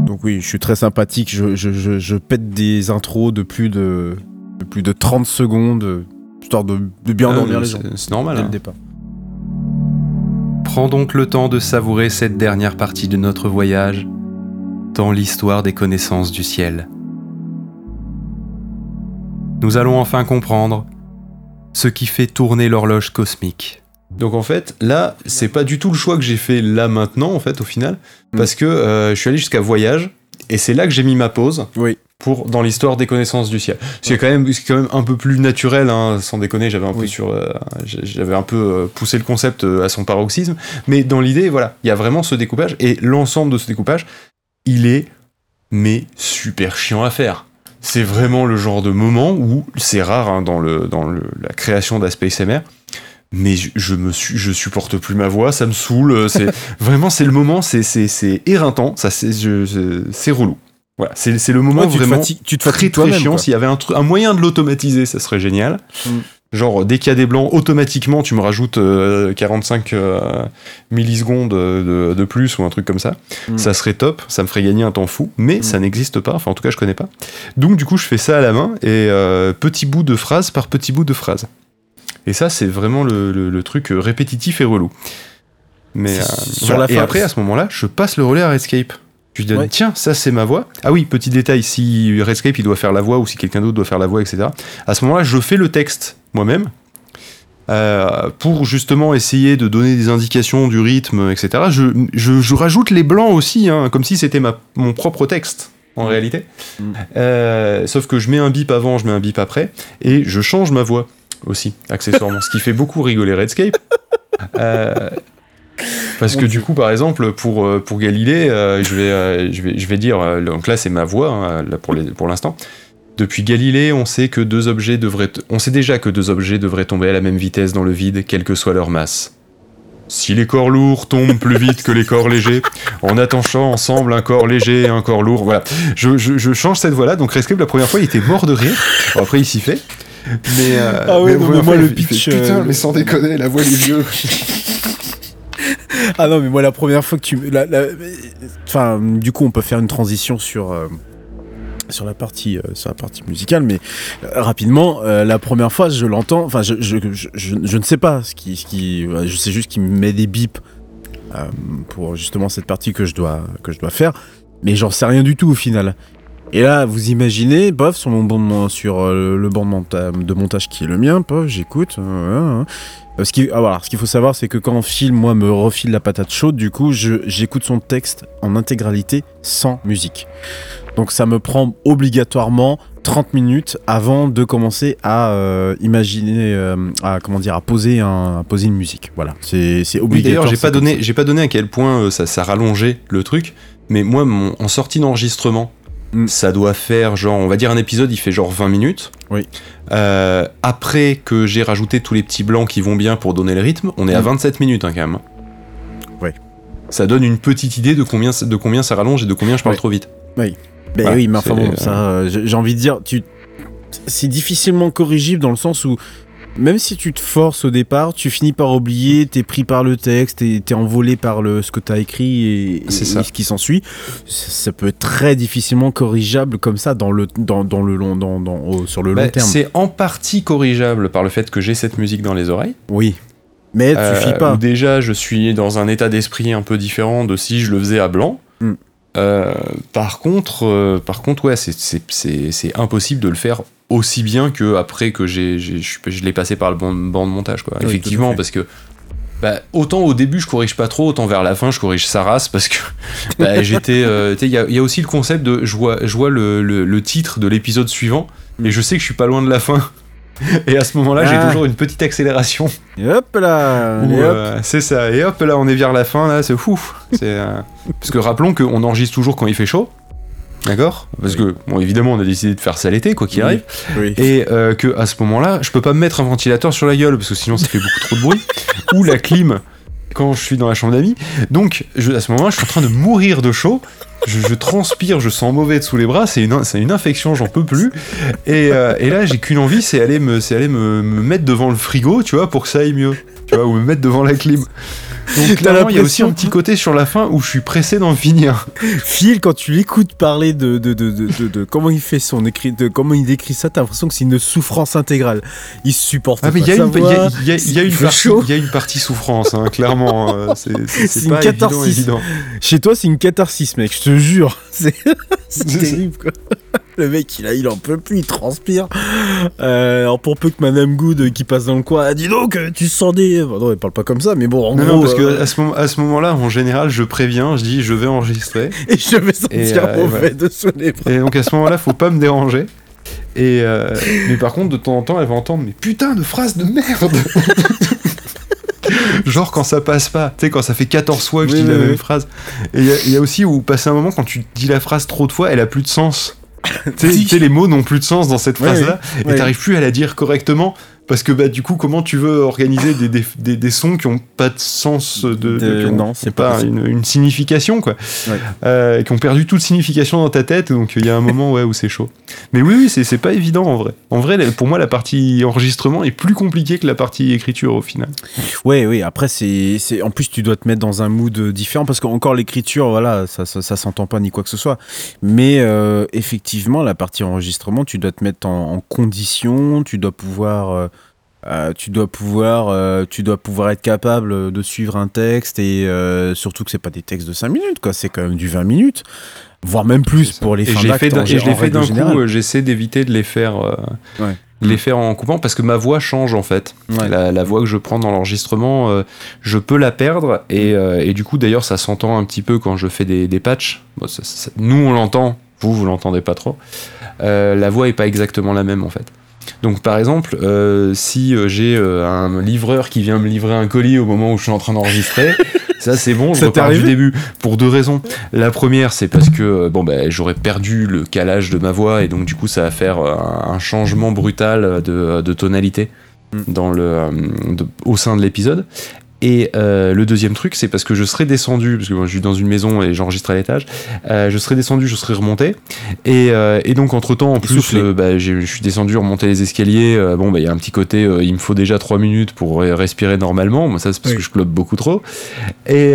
Donc oui, je suis très sympathique, je, je- je- je pète des intros de plus de, de plus de 30 secondes, histoire de, de bien
Ah,
endormir les gens.
c'est- C'est normal.
dès
hein.
le départ.
Prends donc le temps de savourer cette dernière partie de notre voyage l'histoire des connaissances du ciel. Nous allons enfin comprendre ce qui fait tourner l'horloge cosmique. Donc en fait, là, c'est pas du tout le choix que j'ai fait là maintenant, en fait, au final,
Mm.
parce que euh, je suis allé jusqu'à voyage, et c'est là que j'ai mis ma pause
Oui.
pour dans l'histoire des connaissances du ciel. C'est quand même, c'est quand même un peu plus naturel, hein, sans déconner. J'avais un peu sur, euh, j'avais un peu euh, poussé le concept à son paroxysme, mais dans l'idée, voilà, il y a vraiment ce découpage et l'ensemble de ce découpage, il est mais super chiant à faire. C'est vraiment le genre de moment où c'est rare hein, dans le dans le- la création d'Aspace MR. Mais je, je me suis, je supporte plus ma voix, ça me saoule. euh, C'est vraiment c'est le moment, c'est c'est c'est éreintant, ça c'est c'est relou. Voilà, c'est le moment
Ouais, tu, te
vraiment
fatigues, tu te
très
fatigues
très
toi-même.
chiant. S'il y avait un moyen de l'automatiser, ça serait génial.
Mm.
Genre, dès qu'il y a des blancs, automatiquement, tu me rajoutes euh, 45 euh, millisecondes de, de plus ou un truc comme ça.
Mm.
Ça serait top, ça me ferait gagner un temps fou, mais ça n'existe pas. Enfin, en tout cas, je connais pas. Donc, du coup, je fais ça à la main et euh, petit bout de phrase par petit bout de phrase. Et ça, c'est vraiment le, le- le truc euh, répétitif et relou. Mais euh,
Sur
voilà.
la
et après, à ce moment-là, je passe le relais à Redscape. Je lui donne,
Ouais.
tiens, ça c'est ma voix. Ah oui, petit détail, si Redscape il doit faire la voix ou si quelqu'un d'autre doit faire la voix, etc. À ce moment-là, je fais le texte moi-même euh, pour justement essayer de donner des indications du rythme, etc. Je, je- je rajoute les blancs aussi, hein, comme si c'était mon propre texte en
Mm.
réalité.
Mm.
Euh, sauf que je mets un bip avant, je mets un bip après, et je change ma voix aussi, accessoirement, ce qui fait beaucoup rigoler Redscape. Euh, parce que du coup, par exemple, pour, pour Galilée, euh, je, vais, je, vais, je vais dire, donc là c'est ma voix, hein, là, pour l'instant, Depuis Galilée, on sait que deux objets devraient, on sait déjà que deux objets devraient tomber à la même vitesse dans le vide, quelle que soit leur masse. Si les corps lourds tombent plus vite que les corps légers, en attachant ensemble un corps léger et un corps lourd, voilà. Je, je, je change cette voix-là, donc Rescape, la première fois, il était mort de rire. Bon, après, il s'y fait. Mais, euh,
Ah ouais,
mais
non, mais moi, le
fait,
pitch,
Putain,
euh,
mais sans déconner, la voix des vieux.
Ah non, mais moi, la première fois que tu. la- la- Enfin, du coup, on peut faire une transition sur. euh, Sur la, partie, euh, sur la partie musicale, mais euh, rapidement, euh, la première fois, je l'entends. Enfin, je, je, je, ne sais pas ce qui. Ce qui euh, je sais juste qu'il me met des bips euh, pour justement cette partie que je dois, que je dois faire, mais j'en sais rien du tout au final. Et là, vous imaginez, bof, sur mon banc sur le banc de, monta- de montage qui est le mien, pof, j'écoute. euh, euh, euh. Ce qui, ah, voilà, ce qu'il faut savoir, c'est que quand on file, moi, me refile la patate chaude, du coup, j'écoute son texte en intégralité sans musique. Donc ça me prend obligatoirement 30 minutes avant de commencer à euh, imaginer, euh, à comment dire, à poser, un, à poser une musique. Voilà, c'est
Oui,
obligatoire.
d'ailleurs, j'ai pas donné, j'ai pas donné à quel point euh, ça, ça rallongeait le truc, mais moi, mon, en sortie d'enregistrement,
Mm.
ça doit faire genre, on va dire un épisode, il fait genre 20 minutes.
Oui.
Euh, après que j'ai rajouté tous les petits blancs qui vont bien pour donner le rythme, on est à
Mm.
27 minutes hein, quand même.
Ouais.
Ça donne une petite idée de combien, de combien ça rallonge et de combien je parle trop vite.
Ben oui, mais enfin bon,
euh,
ça, euh, j'ai envie de dire, tu, c'est difficilement corrigible dans le sens où même si tu te forces au départ, tu finis par oublier, t'es pris par le texte, t'es t'es envolé par le, ce que t'as écrit et,
C'est
et
ça.
ce qui s'ensuit. Ça, ça peut être très difficilement corrigeable comme ça dans le, dans, dans le long, dans, dans- au- sur le long
Bah,
terme.
c'est en partie corrigeable par le fait que j'ai cette musique dans les oreilles.
Oui, mais ça
Euh,
suffit pas.
déjà, je suis dans un état d'esprit un peu différent de si je le faisais à blanc. Euh, par contre, euh, par contre, ouais, c'est- impossible de le faire aussi bien que après que j'ai je l'ai passé par le banc, banc de montage, quoi.
Oui,
Effectivement, parce que bah, autant au début je corrige pas trop, autant vers la fin je corrige sa race parce que bah, j'étais. euh, Il y, a- il y a aussi le concept de je vois, je vois le, le- le titre de l'épisode suivant, mais je sais que je suis pas loin de la fin. Et à ce moment-là,
Ah.
j'ai toujours une petite accélération.
Et hop là,
euh, c'est ça. Et hop, là, on est vers la fin, là, c'est fou. C'est, euh, Parce que rappelons qu'on enregistre toujours quand il fait chaud. D'accord? Parce que, bon, évidemment, on a décidé de faire ça l'été, quoi qu'il
Oui.
arrive.
Oui.
Et euh, que à ce moment-là, je peux pas me mettre un ventilateur sur la gueule, parce que sinon ça fait beaucoup trop de bruit. Ou la clim quand je suis dans la chambre d'amis. Donc, je- à ce moment-là, je suis en train de mourir de chaud. Je, transpire, je sens mauvais dessous les bras, c'est une, une infection, j'en peux plus. Et, euh, et là, j'ai qu'une envie, c'est aller, me, aller me, me mettre devant le frigo, tu vois, pour que ça aille mieux. Tu vois, ou me mettre devant la clim. Donc, clairement, il y a aussi un petit côté sur la fin où je suis pressé d'en finir.
Phil, quand tu l'écoutes parler de, de, de, de, comment il fait son écrit, de comment il décrit ça, t'as l'impression que c'est une souffrance intégrale. Il supporte
Ah mais
pas
il y, a
sa
une- il y a-
voix,
il y y une partie-
chaud.
il y a une partie souffrance, hein, clairement. euh, c'est pas évident,
catharsis.
évident.
Chez toi, c'est une catharsis, mec, je te jure. C'est terrible, quoi. Le mec, il, a, il en peut plus, il transpire. Euh, alors, pour peu que Madame Good, euh, qui passe dans le coin, a dit donc, euh, tu sens des. Bon, non, elle parle pas comme ça, mais bon, en
Non,
gros.
non, parce que
euh,
à ce, moment, à ce moment-là, en général, je préviens, je dis je vais enregistrer.
Et je vais sentir mauvais
ouais.
de sous les bras.
Et donc à ce moment-là, faut pas me déranger. Et mais par contre, de temps en temps, elle va entendre mais putain de phrases de merde. Genre quand ça passe pas, tu sais, quand ça fait 14 fois que
Oui,
je dis
oui,
la
oui.
même phrase. Et il y a- il y, a aussi où passer un moment quand tu dis la phrase trop de fois, elle a plus de sens. Tu sais- les mots n'ont plus de sens dans cette phrase-là,
ouais.
et t'arrives plus à la dire correctement. Parce que bah du coup comment tu veux organiser des, des, des, des sons qui ont pas de sens de, de- ont-
non, c'est pas
une, une signification quoi
Ouais.
Euh, qui ont perdu toute signification dans ta tête donc il y a un moment ouais où c'est chaud mais oui oui c'est pas évident en vrai en vrai pour moi la partie enregistrement est plus compliquée que la partie écriture au final
Ouais, oui, après, c'est, en plus, tu dois te mettre dans un mood euh, différent parce qu'encore l'écriture, voilà, ça, ça, ça s'entend pas ni quoi que ce soit. Mais euh, effectivement, la partie enregistrement, tu dois te mettre en, en condition, tu dois pouvoir. euh, euh, tu dois pouvoir euh, tu dois pouvoir être capable de suivre un texte et euh, surtout que c'est pas des textes de 5 minutes quoi c'est quand même du 20 minutes voire même plus pour les
et
fins d'acte
et je l'ai fait d'un coup j'essaie d'éviter de les faire
Ouais.
les faire en coupant parce que ma voix change en fait
Ouais.
la, la voix que je prends dans l'enregistrement, je peux la perdre. Et, et du coup, d'ailleurs, ça s'entend un petit peu quand je fais des, des patchs. Bon, ça- ça- nous, on l'entend, vous, vous l'entendez pas trop. La voix est pas exactement la même en fait. Donc, par exemple, euh, si euh, j'ai euh, un livreur qui vient me livrer un colis au moment où je suis en train d'enregistrer, Ça, c'est bon, je
Ça
repars du début. Pour deux raisons. La première, c'est parce que bon, bah, j'aurais perdu le calage de ma voix et donc, du coup, ça va faire un, un changement brutal de, de tonalité
Mm.
dans le, euh, de- au sein de l'épisode. Et euh, le deuxième truc, c'est parce que je serais descendu, parce que moi je suis dans une maison et j'enregistre à l'étage, euh, je serais descendu, je serais remonté. Et, euh, et donc entre temps, en plus, bah, je suis descendu, remonté les escaliers. bon, bah, il y a un petit côté, il me faut déjà trois minutes pour respirer normalement. Moi, ça, c'est parce
Oui.
que je clope beaucoup trop. Et,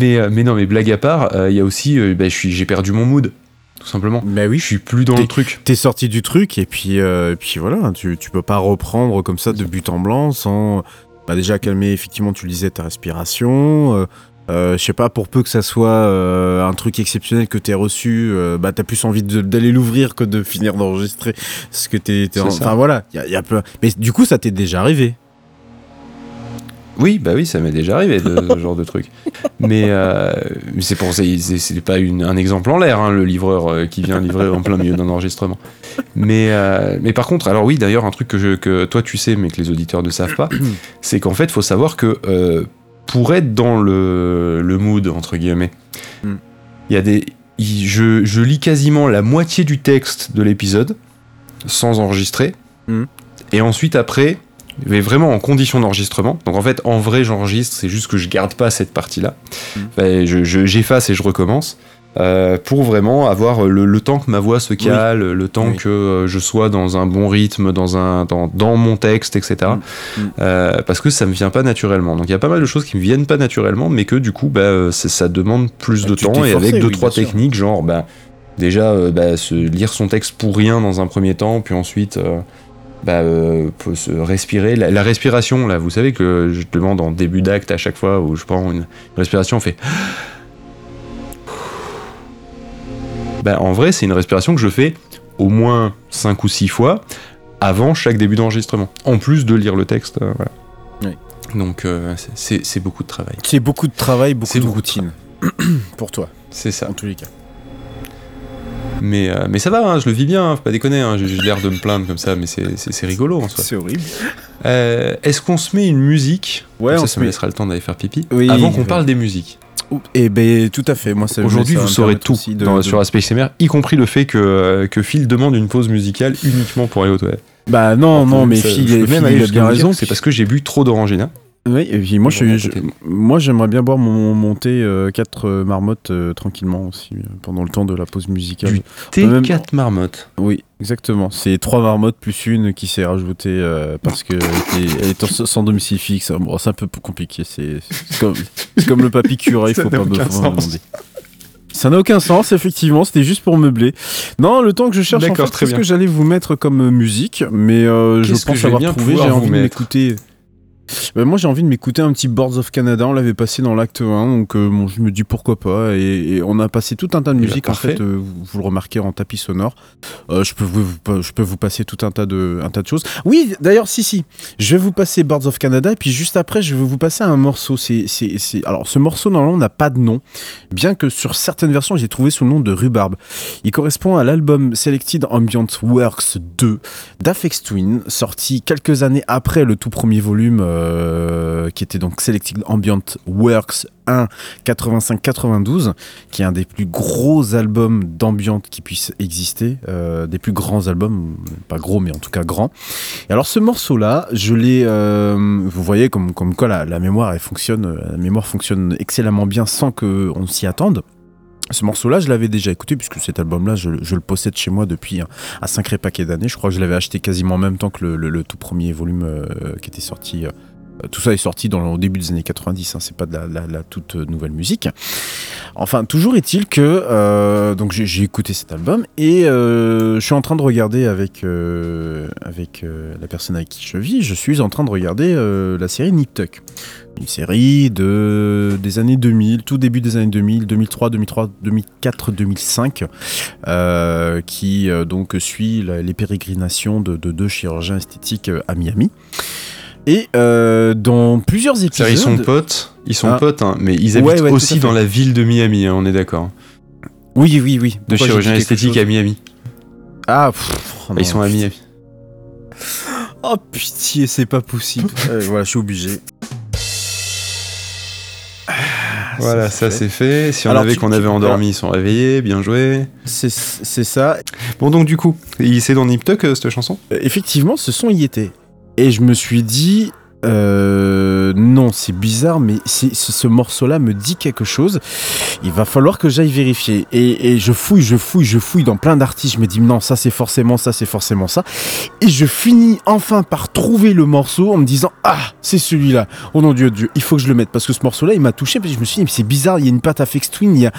mais, mais non, mais blague à part, il y a aussi, bah, j'ai perdu mon mood, tout simplement.
Bah oui,
Je suis plus dans le truc.
T'es sorti du truc et puis, euh, et puis voilà, tu, tu peux pas reprendre comme ça de but en blanc sans bah, déjà calmer, effectivement, tu le disais, ta respiration. euh, euh, je sais pas, pour peu que ça soit euh, un truc exceptionnel que t'aies reçu, euh, bah t'as plus envie d'aller l'ouvrir que de finir d'enregistrer ce que t'es. Enfin voilà, il y a, y a plein. Mais du coup, ça t'est déjà arrivé.
Oui, bah oui, ça m'est déjà arrivé de ce genre de truc. Mais euh, c'est pour ça, c'est pas une- un exemple en l'air, hein, le livreur euh, qui vient livrer en plein milieu d'un enregistrement. Mais, euh, mais par contre, alors oui, d'ailleurs, un truc que, je- que toi tu sais, mais que les auditeurs ne savent pas, c'est qu'en fait, faut savoir que pour être dans le, le mood, entre guillemets, il
Mm.
y a des. il- je, je lis quasiment la moitié du texte de l'épisode sans enregistrer.
Mm.
Et ensuite, après, mais vraiment en condition d'enregistrement. Donc en fait, en vrai, j'enregistre, c'est juste que je garde pas cette partie-là.
Mm.
Enfin, je- je- J'efface et je recommence. euh, pour vraiment avoir le, le temps que ma voix se cale, le temps
Oui.
que euh, je sois dans un bon rythme, dans, un, dans, dans mon texte, etc.
Mm. Mm.
Euh, parce que ça me vient pas naturellement. Donc il y a pas mal de choses qui me viennent pas naturellement, mais que du coup, bah, ça demande plus
Bah,
de temps et avec deux,
oui,
trois techniques, genre, bah, déjà, bah, se lire son texte pour rien dans un premier temps, puis ensuite. Bah, euh, se respirer. La, la respiration, là, vous savez que je demande en début d'acte à chaque fois où je prends une respiration, on fait. Bah, en vrai, c'est une respiration que je fais au moins 5 ou 6 fois avant chaque début d'enregistrement. En plus de lire le texte. euh, voilà.
Oui.
Donc, euh, c'est- beaucoup de travail.
C'est beaucoup de travail, beaucoup de
beaucoup de
routine. Pour toi,
C'est ça.
en tous les cas.
Mais, euh, mais ça va, hein, je le vis bien, hein, faut pas déconner. hein, J'ai l'air de me plaindre comme ça, mais c'est- rigolo en soi.
C'est horrible.
Euh, Est-ce qu'on se met une musique
Ouais,
Comme ça, me
met-
laissera le temps d'aller faire pipi.
Oui,
avant qu'on
ouais.
parle des musiques.
Et ben tout à fait. Moi,
Aujourd'hui, vous saurez tout
aussi de-
dans-
de-
sur Aspect SMR, y compris le fait que, euh, que Phil demande une pause musicale uniquement pour aller aux toilettes.
Bah non, non, mais Phil, Phil,
même
il
aller
a bien raison.
C'est parce que j'ai bu trop d'orangina.
Oui, et puis moi, je, je- j'aimerais bien boire mon, mon thé 4 marmottes euh, tranquillement aussi euh, pendant le temps de la pause musicale.
Du Thé
Même-
4 marmottes.
Oui, exactement. C'est trois marmottes plus une qui s'est rajoutée euh, parce que elle était- elle est sans domicile fixe. Bon, c'est un peu compliqué. C'est comme, le papy curé, il faut pas me demander. Ça n'a aucun sens, effectivement. C'était juste pour meubler. Non, le temps que je cherche, en fait,
bien.
que j'allais vous mettre comme euh, musique, mais euh, je pense avoir trouvé. J'ai envie de m'écouter. Ben, moi, j'ai envie de m'écouter un petit Boards of Canada. On l'avait passé dans l'acte 1, donc euh, bon, je me dis pourquoi pas. Et, et on a passé tout un tas de
Eh ben,
musiques. en fait, euh, vous, vous le remarquez en tapis sonore. Euh, je, peux vous, je peux vous passer tout un tas de, un tas de choses. Oui, d'ailleurs, si, si. Je vais vous passer Boards of Canada. Et puis juste après, je vais vous passer un morceau. C'est, c'est, c'est... Alors, ce morceau, normalement, n'a pas de nom. Bien que sur certaines versions, j'ai trouvé sous le nom de Rhubarbe. Il correspond à l'album Selected Ambient Works 2 d'Afex Twin, sorti quelques années après le tout premier volume, qui était donc Selected Ambient Works 1 85-92, qui est un des plus gros albums d'ambient qui puisse exister, euh, des plus grands albums, pas gros mais en tout cas grands. Et alors ce morceau-là, je l'ai, euh, vous voyez comme, comme quoi la, mémoire elle fonctionne, euh, la mémoire fonctionne excellemment bien sans que on s'y attende. Ce morceau-là, je l'avais déjà écouté puisque cet album-là, je, le possède chez moi depuis un, sacré paquet d'années. Je crois que je l'avais acheté quasiment en même temps que le, tout premier volume euh, qui était sorti. Euh, tout ça est sorti au début des années 90, hein, c'est pas de la, toute nouvelle musique. Enfin, toujours est-il que euh, j'ai écouté cet album et euh, je suis en train de regarder avec euh, euh, la personne avec qui je vis, je suis en train de regarder euh, la série Nip Tuck. Une série de des années 2000, tout début des années 2000, 2003, 2003, 2004, 2005, euh, qui euh, donc suit les pérégrinations de, de deux chirurgiens esthétiques euh, à Miami. Et euh, dans plusieurs épisodes,
C'est-à-dire, ils sont potes, ils sont
Ah.
potes, hein, mais ils habitent
Ouais, ouais,
aussi dans la ville de Miami, hein, on est d'accord.
oui, oui, oui,
De
Pourquoi
esthétiques
chose
à Miami.
Ah, pff, oh
Bah, ils sont à. Miami.
Oh pitié, c'est pas possible. Euh, voilà, je suis obligé.
voilà, ça c'est fait. Si on avait qu'on avait endormi, ils sont réveillés, bien joué.
C'est ça.
Bon, donc du coup, c'est dans Nip Tuck cette chanson?
Effectivement, ce son y était. Et je me suis dit, euh, non, c'est bizarre, mais ce morceau-là me dit quelque chose. Il va falloir que j'aille vérifier. Et, je fouille, je fouille, je fouille dans plein d'artistes. Je me dis, non, ça c'est forcément ça, c'est forcément ça. Et je finis enfin par trouver le morceau en me disant, ah, c'est celui-là. Oh non, Dieu, Dieu, il faut que je le mette. Parce que ce morceau-là, il m'a touché. Parce que je me suis dit, c'est bizarre, il y a une patte à Fex Twin.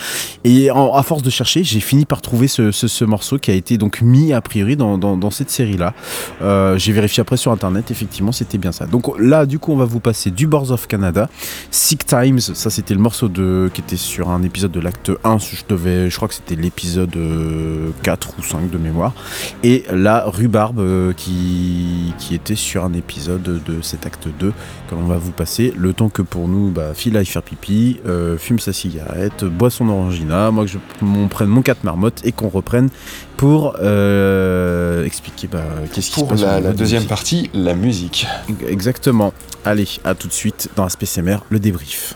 Et à force de chercher, j'ai fini par trouver ce, morceau qui a été donc mis a priori dans, cette série-là. Euh, j'ai vérifié après sur internet, effectivement, c'était bien ça. Donc là, du coup, on va vous passer du Boards of Canada. Sick Times, ça c'était le morceau de, qui était sur un épisode de l'acte 1. Je, devais, je crois que c'était l'épisode 4 euh, ou 5 de mémoire. Et la Rhubarbe euh, qui, était sur un épisode de cet acte 2 que l'on va vous passer. Le temps que pour nous, bah, Phil aille faire pipi, euh, fume sa cigarette, boit son orangina, moi que je prenne mon 4 marmotte et qu'on reprenne pour expliquer bah, qu'est-ce qui se passe.
Pour la, la deuxième partie, la musique.
Exactement. Allez, à tout de suite dans la SPCMR, le débrief.